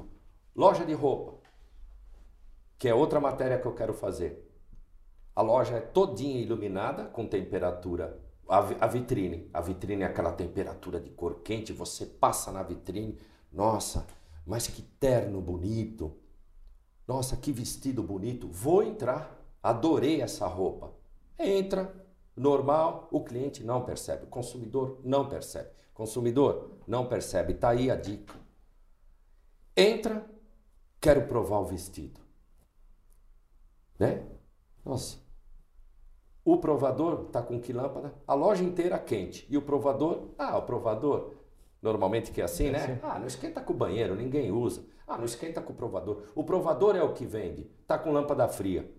loja de roupa, que é outra matéria que eu quero fazer. A loja é todinha iluminada com temperatura a, vitrine, a vitrine é aquela temperatura de cor quente, você passa na vitrine, nossa, mas que terno bonito. Nossa, que vestido bonito. Vou entrar adorei essa roupa. Entra, normal, o cliente não percebe, o consumidor não percebe. Consumidor não percebe, tá aí a dica. Entra, quero provar o vestido. Né? Nossa. O provador tá com que lâmpada? A loja inteira quente. E o provador? Ah, o provador normalmente que é assim, né? Ah, não esquenta com o banheiro, ninguém usa. Ah, não esquenta com o provador. O provador é o que vende. Tá com lâmpada fria.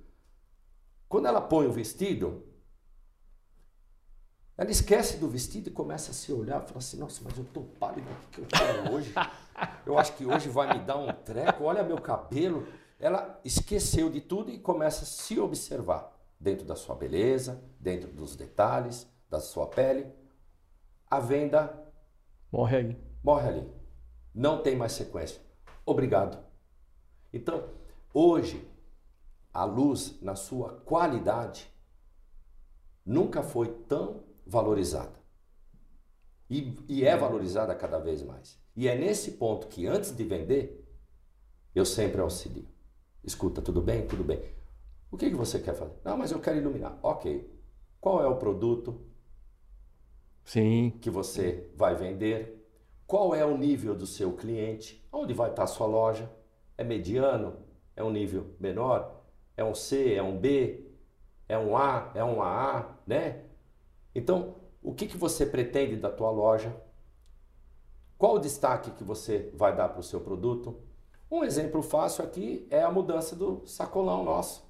Quando ela põe o vestido, ela esquece do vestido e começa a se olhar e fala assim: Nossa, mas eu tô pálido, o que eu quero hoje? *laughs* Eu acho que hoje vai me dar um treco, olha meu cabelo. Ela esqueceu de tudo e começa a se observar dentro da sua beleza, dentro dos detalhes da sua pele. A venda morre aí. Morre ali. Não tem mais sequência. Obrigado. Então, hoje, a luz, na sua qualidade, nunca foi tão valorizada. E, e, é valorizada cada vez mais. E é nesse ponto que, antes de vender, eu sempre auxilio. Escuta, tudo bem? Tudo bem. O que, que você quer fazer? Não, mas eu quero iluminar. Ok. Qual é o produto Sim. que você vai vender? Qual é o nível do seu cliente? Onde vai estar a sua loja? É mediano? É um nível menor? é um C, é um B, é um A, é um AA, né? Então, O que, que você pretende da tua loja? Qual o destaque que você vai dar para o seu produto? Um exemplo fácil aqui é a mudança do sacolão nosso.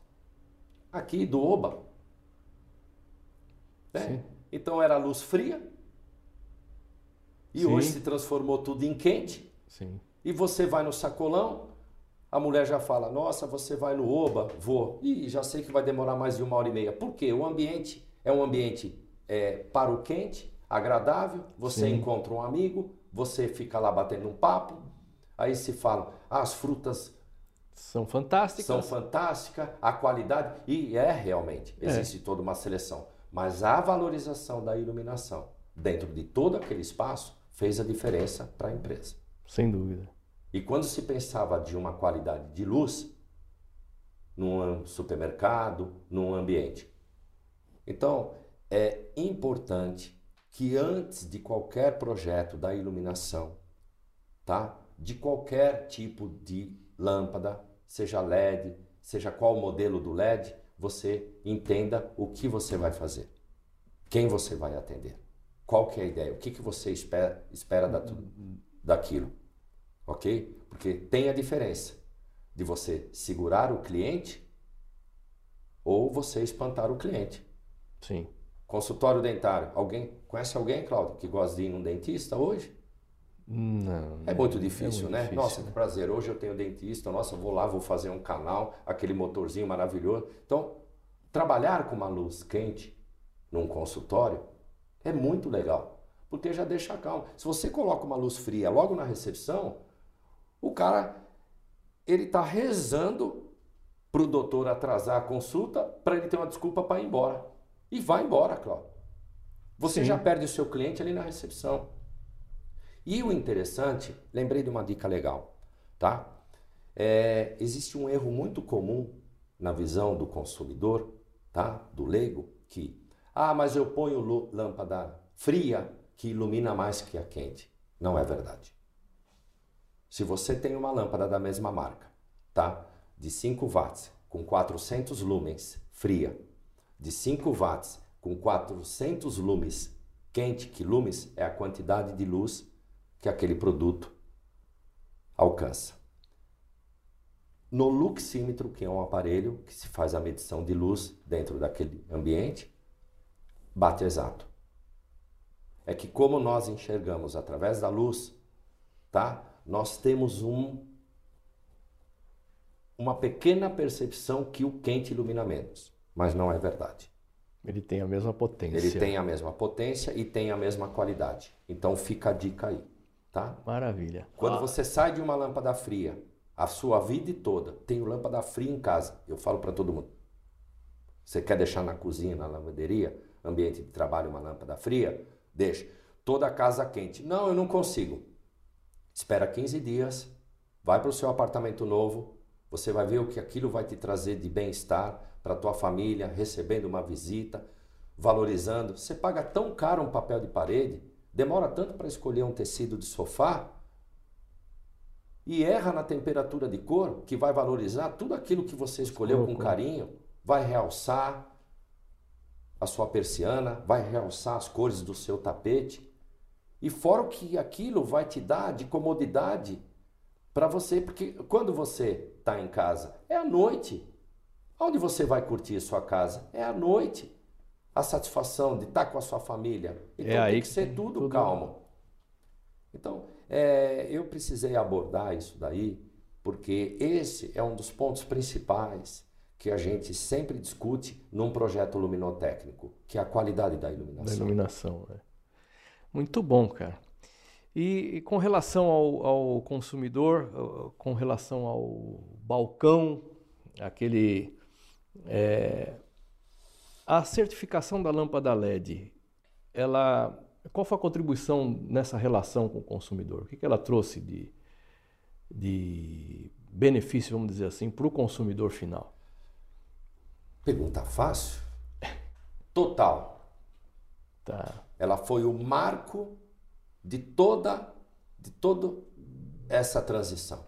Aqui do Oba. Né? Então era luz fria. E Sim. hoje se transformou tudo em quente. Sim. E você vai no sacolão, a mulher já fala: Nossa, você vai no Oba? Vou. E já sei que vai demorar mais de uma hora e meia. Por quê? O ambiente é um ambiente é, para o quente, agradável. Você Sim. encontra um amigo, você fica lá batendo um papo. Aí se fala: ah, as frutas são fantásticas. São fantásticas, a qualidade. E é realmente, é. existe é. toda uma seleção. Mas a valorização da iluminação dentro de todo aquele espaço fez a diferença para a empresa. Sem dúvida. E quando se pensava de uma qualidade de luz, num supermercado, num ambiente. Então, é importante que antes de qualquer projeto da iluminação, tá? De qualquer tipo de lâmpada, seja LED, seja qual modelo do LED, você entenda o que você vai fazer. Quem você vai atender. Qual que é a ideia? O que, que você espera, espera da, daquilo ok? Porque tem a diferença de você segurar o cliente ou você espantar o cliente. Sim. Consultório dentário. Alguém conhece alguém, Cláudio, que gosta de ir num dentista hoje? Não. É muito difícil, é muito né? Difícil, Nossa, que prazer. Hoje eu tenho dentista. Nossa, vou lá, vou fazer um canal, aquele motorzinho maravilhoso. Então, trabalhar com uma luz quente num consultório é muito legal, porque já deixa calmo. Se você coloca uma luz fria logo na recepção, o cara, ele está rezando para o doutor atrasar a consulta para ele ter uma desculpa para ir embora. E vai embora, Cláudio. Você Sim. já perde o seu cliente ali na recepção. E o interessante, lembrei de uma dica legal, tá? É, existe um erro muito comum na visão do consumidor, tá? Do leigo, que ah, mas eu ponho lâmpada fria que ilumina mais que a quente. Não é verdade. Se você tem uma lâmpada da mesma marca, tá? De 5 watts com 400 lumens fria, de 5 watts com 400 lumens quente, que lumens é a quantidade de luz que aquele produto alcança. No luxímetro, que é um aparelho que se faz a medição de luz dentro daquele ambiente, bate exato. É que como nós enxergamos através da luz, tá? nós temos um, uma pequena percepção que o quente ilumina menos, mas não é verdade. Ele tem a mesma potência. Ele tem a mesma potência e tem a mesma qualidade. Então fica a dica aí, tá? Maravilha. Quando ah. você sai de uma lâmpada fria, a sua vida toda, tenho lâmpada fria em casa. Eu falo para todo mundo. Você quer deixar na cozinha, na lavanderia, ambiente de trabalho, uma lâmpada fria? Deixa. Toda a casa quente. Não, eu não consigo espera 15 dias, vai para o seu apartamento novo, você vai ver o que aquilo vai te trazer de bem-estar para a tua família, recebendo uma visita, valorizando. Você paga tão caro um papel de parede, demora tanto para escolher um tecido de sofá e erra na temperatura de cor que vai valorizar tudo aquilo que você escolheu com carinho, vai realçar a sua persiana, vai realçar as cores do seu tapete. E fora o que aquilo vai te dar de comodidade para você, porque quando você está em casa, é à noite. Onde você vai curtir a sua casa? É à noite. A satisfação de estar tá com a sua família. Então é tem que ser tudo, tudo, calmo. Então, é, eu precisei abordar isso daí, porque esse é um dos pontos principais que a gente sempre discute num projeto luminotécnico, que é a qualidade da iluminação. Da iluminação, né? Muito bom, cara. E, e com relação ao, ao, consumidor, com relação ao balcão, aquele. É, a certificação da lâmpada LED, ela. Qual foi a contribuição nessa relação com o consumidor? O que, que ela trouxe de, de benefício, vamos dizer assim, para o consumidor final? Pergunta fácil? Total. Tá. Ela foi o marco de toda de toda essa transição,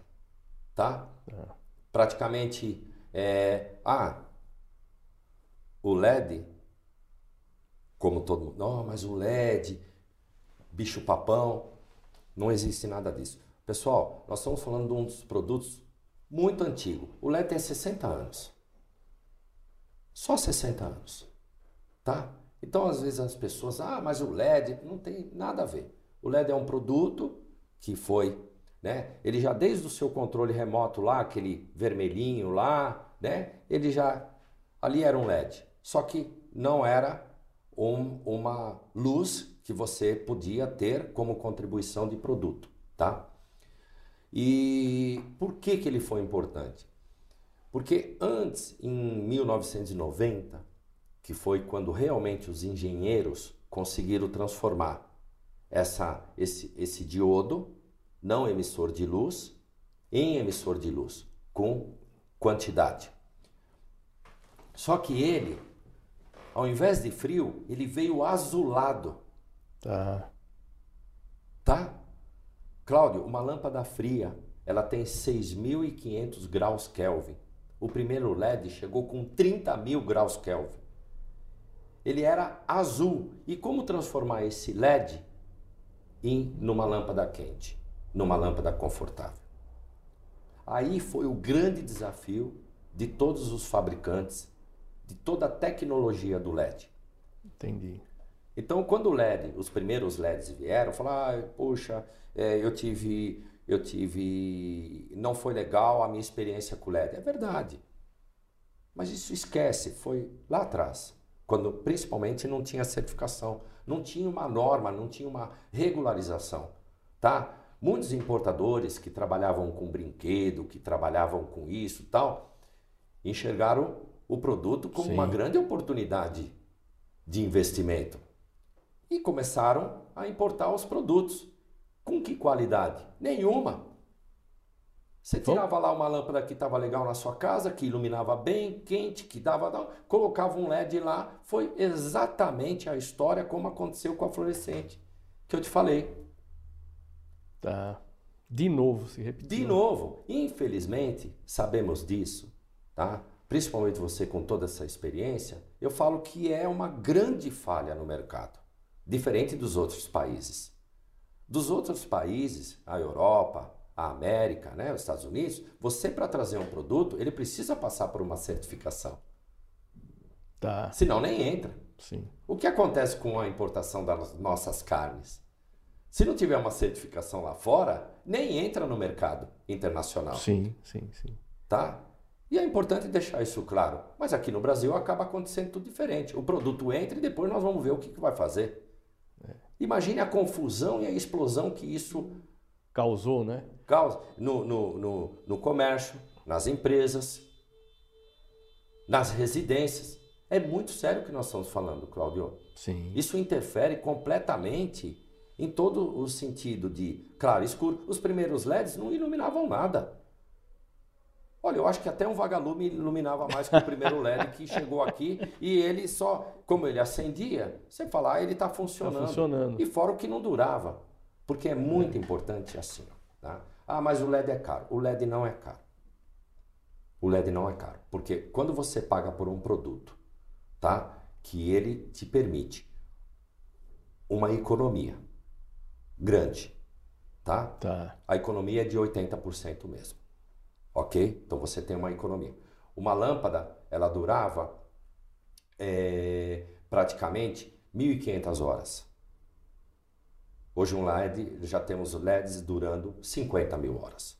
tá? É. Praticamente, é, ah, o LED como todo mundo, não, mas o LED, bicho papão, não existe nada disso. Pessoal, nós estamos falando de um dos produtos muito antigo. O LED tem 60 anos. Só 60 anos. Tá? Então, às vezes as pessoas, ah, mas o LED não tem nada a ver. O LED é um produto que foi, né? Ele já desde o seu controle remoto lá, aquele vermelhinho lá, né? Ele já ali era um LED. Só que não era um, uma luz que você podia ter como contribuição de produto, tá? E por que que ele foi importante? Porque antes, em 1990, que foi quando realmente os engenheiros conseguiram transformar essa, esse, esse diodo, não emissor de luz, em emissor de luz, com quantidade. Só que ele, ao invés de frio, ele veio azulado. Tá. Tá? Cláudio, uma lâmpada fria, ela tem 6.500 graus Kelvin. O primeiro LED chegou com 30 mil graus Kelvin. Ele era azul. E como transformar esse LED em numa lâmpada quente, numa lâmpada confortável? Aí foi o grande desafio de todos os fabricantes, de toda a tecnologia do LED. Entendi. Então, quando o LED, os primeiros LEDs vieram, falaram, ah, poxa, é, eu tive, eu tive, não foi legal a minha experiência com o LED. É verdade. Mas isso esquece, foi lá atrás, quando principalmente não tinha certificação, não tinha uma norma, não tinha uma regularização, tá? Muitos importadores que trabalhavam com brinquedo, que trabalhavam com isso, tal, enxergaram o produto como Sim. uma grande oportunidade de investimento e começaram a importar os produtos. Com que qualidade? Nenhuma. Você tirava lá uma lâmpada que estava legal na sua casa, que iluminava bem, quente, que dava. colocava um LED lá. Foi exatamente a história como aconteceu com a fluorescente, que eu te falei. Tá. De novo se repetiu. De novo. Infelizmente, sabemos disso, tá? Principalmente você com toda essa experiência, eu falo que é uma grande falha no mercado diferente dos outros países. Dos outros países, a Europa, a América, né, os Estados Unidos, você para trazer um produto, ele precisa passar por uma certificação. Tá. Senão nem entra. Sim. O que acontece com a importação das nossas carnes? Se não tiver uma certificação lá fora, nem entra no mercado internacional. Sim, sim, sim. Tá? E é importante deixar isso claro. Mas aqui no Brasil acaba acontecendo tudo diferente. O produto entra e depois nós vamos ver o que, que vai fazer. Imagine a confusão e a explosão que isso causou, né? Causa no, no, no, no comércio, nas empresas, nas residências. É muito sério o que nós estamos falando, Claudio. Sim. Isso interfere completamente em todo o sentido de claro, escuro. Os primeiros LEDs não iluminavam nada. Olha, eu acho que até um vagalume iluminava mais que o primeiro LED *laughs* que chegou aqui e ele só, como ele acendia, você falar, ah, ele está funcionando. Tá funcionando. E fora o que não durava, porque é muito importante assim. Tá? Ah, mas o LED é caro. O LED não é caro. O LED não é caro, porque quando você paga por um produto, tá, que ele te permite uma economia grande, tá? Tá. A economia é de 80% mesmo. Ok? Então você tem uma economia. Uma lâmpada, ela durava é, praticamente 1.500 horas. Hoje um LED, já temos LEDs durando 50 mil horas.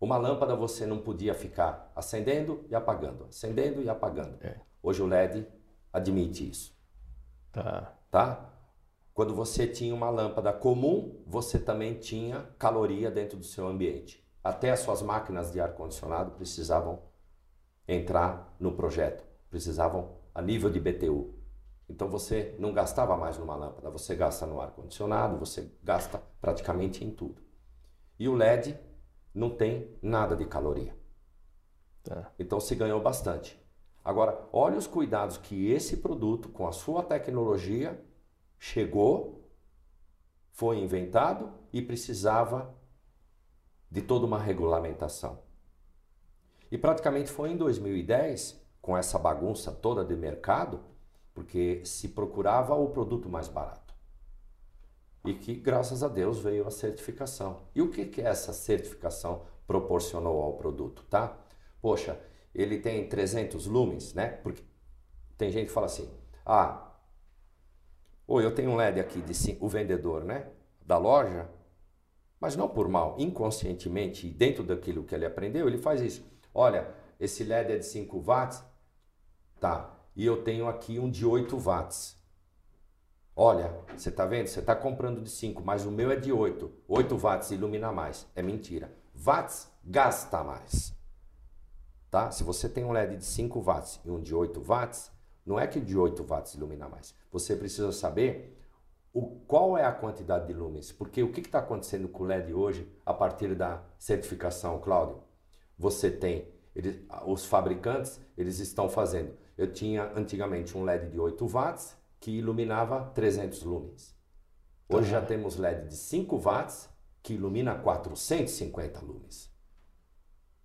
Uma lâmpada você não podia ficar acendendo e apagando, acendendo e apagando. É. Hoje o LED admite isso. Tá. Tá? Quando você tinha uma lâmpada comum, você também tinha caloria dentro do seu ambiente. Até as suas máquinas de ar-condicionado precisavam entrar no projeto, precisavam a nível de BTU. Então você não gastava mais numa lâmpada, você gasta no ar-condicionado, você gasta praticamente em tudo. E o LED não tem nada de caloria. Tá. Então se ganhou bastante. Agora, olha os cuidados que esse produto, com a sua tecnologia, chegou, foi inventado e precisava de toda uma regulamentação. E praticamente foi em 2010, com essa bagunça toda de mercado, porque se procurava o produto mais barato. E que, graças a Deus, veio a certificação. E o que, que essa certificação proporcionou ao produto, tá? Poxa, ele tem 300 lumens, né? Porque tem gente que fala assim, ah, ou eu tenho um LED aqui de o vendedor, né? Da loja, mas não por mal, inconscientemente, dentro daquilo que ele aprendeu, ele faz isso. Olha, esse LED é de 5 watts, tá? E eu tenho aqui um de 8 watts. Olha, você está vendo? Você está comprando de 5, mas o meu é de 8. 8 watts ilumina mais. É mentira. Watts gasta mais. Tá? Se você tem um LED de 5 watts e um de 8 watts, não é que o de 8 watts ilumina mais. Você precisa saber o, qual é a quantidade de lumens. Porque o que está acontecendo com o LED hoje, a partir da certificação, Cláudio? Você tem, os fabricantes, eles estão fazendo. Eu tinha antigamente um LED de 8 watts que iluminava 300 lumens. Hoje já temos LED de 5 watts que ilumina 450 lumens.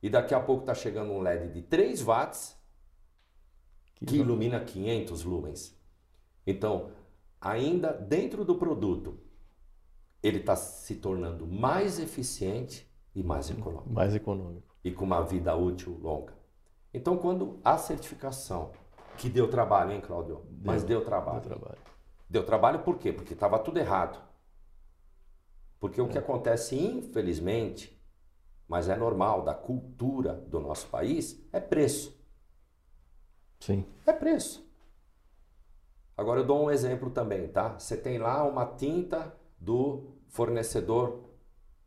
E daqui a pouco está chegando um LED de 3 watts que ilumina 500 lumens. Então, ainda dentro do produto, ele está se tornando mais eficiente e mais econômico. Mais econômico. E com uma vida útil longa. Então, quando a certificação, que deu trabalho, hein, Claudio? Deu, Mas deu trabalho. Deu trabalho. Deu trabalho por quê? Porque estava tudo errado. Porque o que é. acontece, infelizmente, mas é normal, da cultura do nosso país, é preço. Sim. É preço. Agora eu dou um exemplo também, tá? Você tem lá uma tinta do fornecedor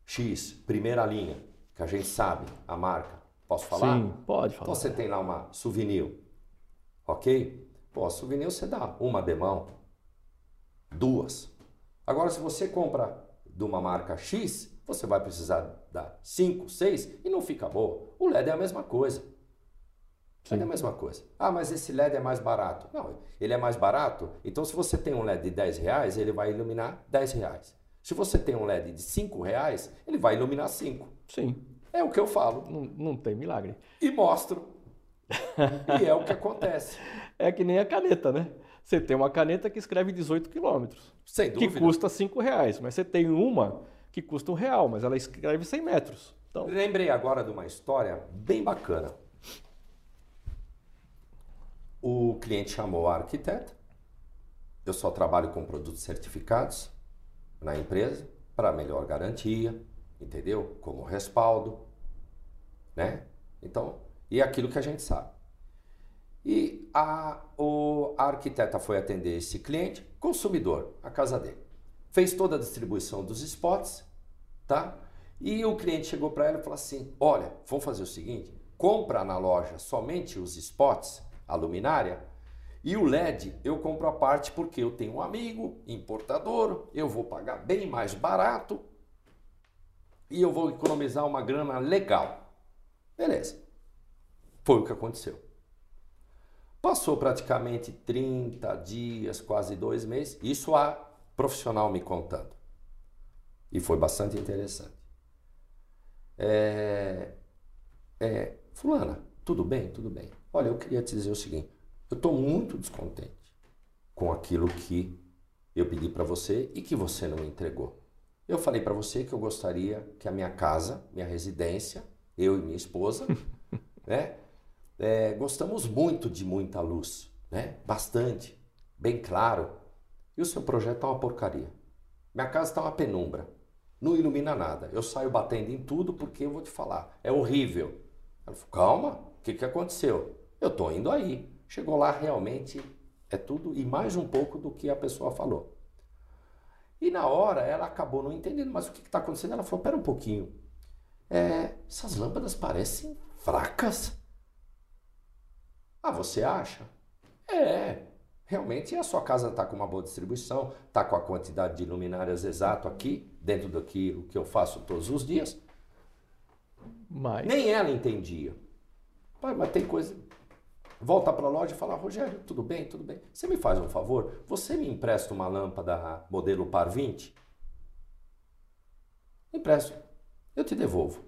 X, primeira linha, que a gente sabe a marca. Posso falar? Sim, pode falar. Então você tem lá uma souvenir, ok? Pô, souvenir você dá uma demão, duas. Agora se você compra de uma marca X, você vai precisar dar 5, 6 e não fica boa. O LED é a mesma coisa. Sim. É a mesma coisa. Ah, mas esse LED é mais barato. Não, ele é mais barato, então se você tem um LED de 10 reais, ele vai iluminar 10 reais. Se você tem um LED de 5 reais, ele vai iluminar 5. Sim. É o que eu falo. Não, não tem milagre. E mostro. e é o que acontece. *laughs* É que nem a caneta, né? Você tem uma caneta que escreve 18 quilômetros. Sem dúvida. Que custa 5 reais. Mas você tem uma que custa um real, mas ela escreve 100 metros. Então... Lembrei agora de uma história bem bacana. O cliente chamou a arquiteta. Eu só trabalho com produtos certificados na empresa para melhor garantia, entendeu? Como respaldo, né? Então, e aquilo que a gente sabe. E a, o, a arquiteta foi atender esse cliente, consumidor, a casa dele. Fez toda a distribuição dos spots, tá? E o cliente chegou para ela e falou assim: Olha, vamos fazer o seguinte: compra na loja somente os spots, a luminária, e o LED eu compro a parte porque eu tenho um amigo importador, eu vou pagar bem mais barato e eu vou economizar uma grana legal. Beleza. Foi o que aconteceu. Passou praticamente 30 dias, quase dois meses, isso a profissional me contando. E foi bastante interessante. É, é, fulana, tudo bem? Tudo bem. Olha, eu queria te dizer o seguinte: eu estou muito descontente com aquilo que eu pedi para você e que você não me entregou. Eu falei para você que eu gostaria que a minha casa, minha residência, eu e minha esposa, *laughs* né, é, gostamos muito de muita luz, né? Bastante, bem claro. E o seu projeto é uma porcaria. Minha casa está uma penumbra. Não ilumina nada. Eu saio batendo em tudo porque eu vou te falar. É horrível. Ela falou, calma, que, que aconteceu? Eu estou indo aí. Chegou lá, realmente é tudo e mais um pouco do que a pessoa falou. E na hora ela acabou não entendendo, mas o que está acontecendo? Ela falou: pera um pouquinho. É, essas lâmpadas parecem fracas. Ah, você acha? É, realmente a sua casa está com uma boa distribuição, está com a quantidade de luminárias exato aqui, dentro daquilo que eu faço todos os dias. Mas... Nem ela entendia. Pai, mas tem coisa. Volta para a loja e fala, Rogério, tudo bem, tudo bem. Você me faz um favor? Você me empresta uma lâmpada modelo Par 20? Empresto. Eu te devolvo.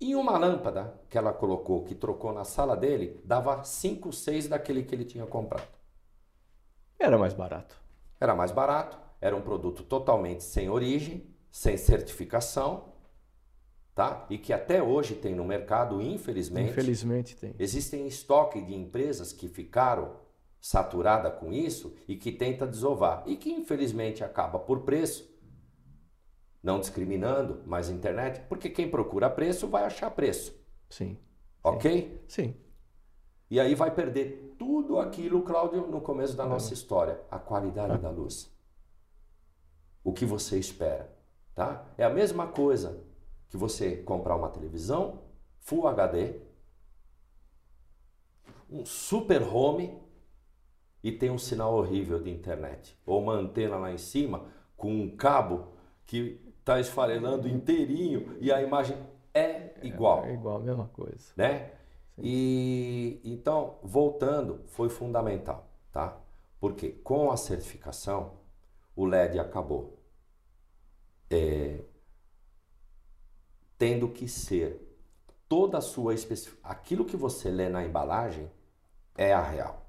E uma lâmpada que ela colocou, que trocou na sala dele, dava 5, 6 daquele que ele tinha comprado. Era mais barato. Era mais barato, era um produto totalmente sem origem, sem certificação, tá? E que até hoje tem no mercado, infelizmente. Infelizmente tem. Existem estoque de empresas que ficaram saturada com isso e que tenta desovar e que infelizmente acaba por preço, não discriminando, mas internet, porque quem procura preço vai achar preço. Sim. Ok? Sim. E aí vai perder tudo aquilo, Cláudio, no começo da nossa história, a qualidade da luz. O que você espera, tá? É a mesma coisa que você comprar uma televisão Full HD, um super home e tem um sinal horrível de internet. Ou uma antena lá em cima com um cabo que está esfarelando inteirinho e a imagem é igual. É, é igual, a mesma coisa. Né? E então, voltando, foi fundamental, tá? Porque com a certificação, o LED acabou. É, tendo que ser toda a sua especificação. Aquilo que você lê na embalagem é a real.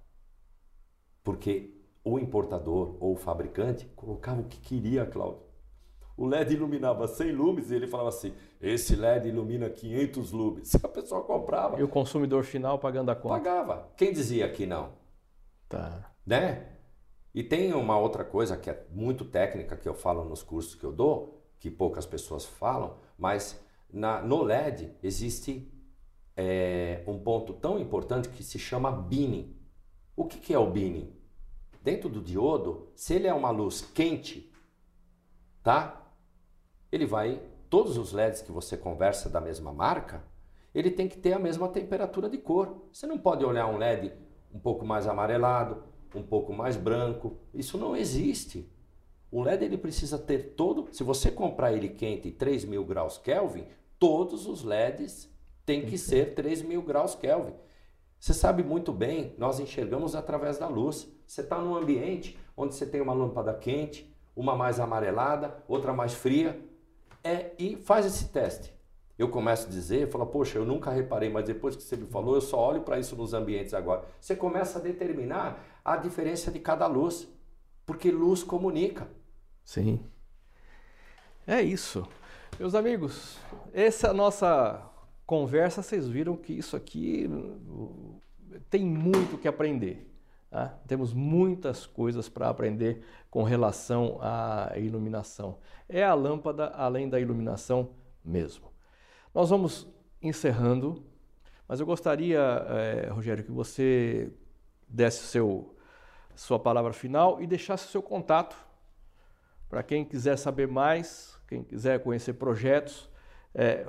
Porque o importador ou o fabricante colocava o que queria, Cláudio. O LED iluminava 100 lumes e ele falava assim: esse LED ilumina 500 lumes. *laughs* A pessoa comprava. E o consumidor final pagando a conta? Pagava. Quem dizia que não? Tá. Né? E tem uma outra coisa que é muito técnica que eu falo nos cursos que eu dou, que poucas pessoas falam, mas na, no LED existe é, um ponto tão importante que se chama binning. O que, que é o binning? Dentro do diodo, se ele é uma luz quente, tá? Ele vai, todos os LEDs que você conversa da mesma marca, ele tem que ter a mesma temperatura de cor. Você não pode olhar um LED um pouco mais amarelado, um pouco mais branco. Isso não existe. O LED ele precisa ter todo. Se você comprar ele quente 3 mil graus Kelvin, todos os LEDs têm que ser 3 mil graus Kelvin. Você sabe muito bem, nós enxergamos através da luz. Você está num ambiente onde você tem uma lâmpada quente, uma mais amarelada, outra mais fria, é, e faz esse teste. Eu começo a dizer, falo, poxa, eu nunca reparei, mas depois que você me falou, eu só olho para isso nos ambientes agora. Você começa a determinar a diferença de cada luz, porque luz comunica. Sim. É isso. Meus amigos, essa nossa conversa, vocês viram que isso aqui uh, tem muito que aprender. Tá? Temos muitas coisas para aprender com relação à iluminação. É a lâmpada além da iluminação mesmo. Nós vamos encerrando, mas eu gostaria, eh, Rogério, que você desse seu, sua palavra final e deixasse o seu contato para quem quiser saber mais, quem quiser conhecer projetos, é,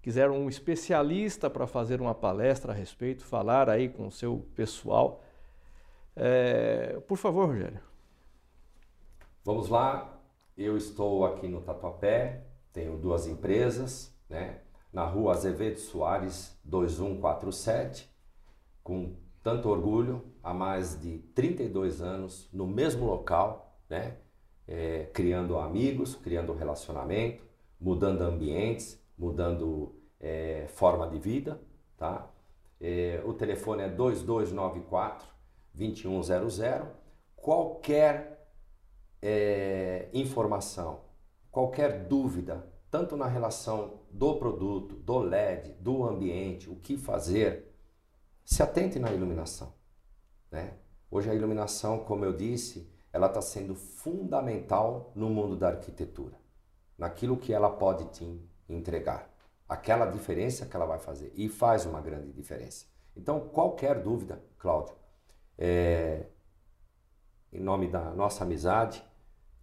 quiser um especialista para fazer uma palestra a respeito, falar aí com o seu pessoal, é, por favor, Rogério. Vamos lá. Eu estou aqui no Tatuapé, tenho duas empresas, né? Na rua Azevedo Soares 2147, com tanto orgulho, há mais de 32 anos, no mesmo local, né? É, criando amigos, criando relacionamento, mudando ambientes, mudando é, forma de vida, tá? É, o telefone é 2294 2100. Qualquer é, informação, qualquer dúvida, tanto na relação do produto, do LED, do ambiente, o que fazer, se atente na iluminação. Né? Hoje a iluminação, como eu disse, ela está sendo fundamental no mundo da arquitetura, naquilo que ela pode te entregar, aquela diferença que ela vai fazer e faz uma grande diferença. Então, qualquer dúvida, Cláudio, é, em nome da nossa amizade,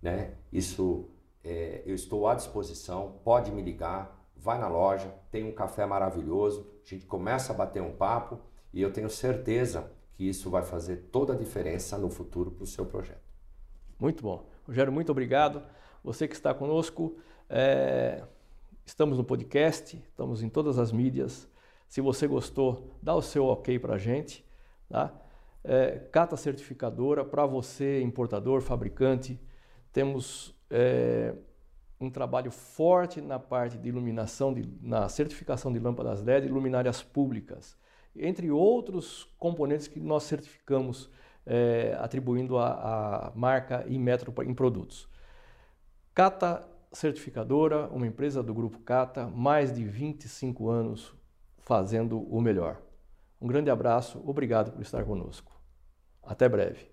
né? Isso é, eu estou à disposição. Pode me ligar, vai na loja, tem um café maravilhoso. A gente começa a bater um papo e eu tenho certeza que isso vai fazer toda a diferença no futuro para o seu projeto. Muito bom, Rogério. Muito obrigado. Você que está conosco, é... estamos no podcast, estamos em todas as mídias. Se você gostou, dá o seu ok para a gente, tá? é, cata certificadora para você, importador, fabricante. Temos é, um trabalho forte na parte de iluminação, de, na certificação de lâmpadas LED e luminárias públicas, entre outros componentes que nós certificamos é, atribuindo a, a marca e metro em produtos. Cata Certificadora, uma empresa do Grupo Cata, mais de 25 anos fazendo o melhor. Um grande abraço, obrigado por estar conosco. Até breve.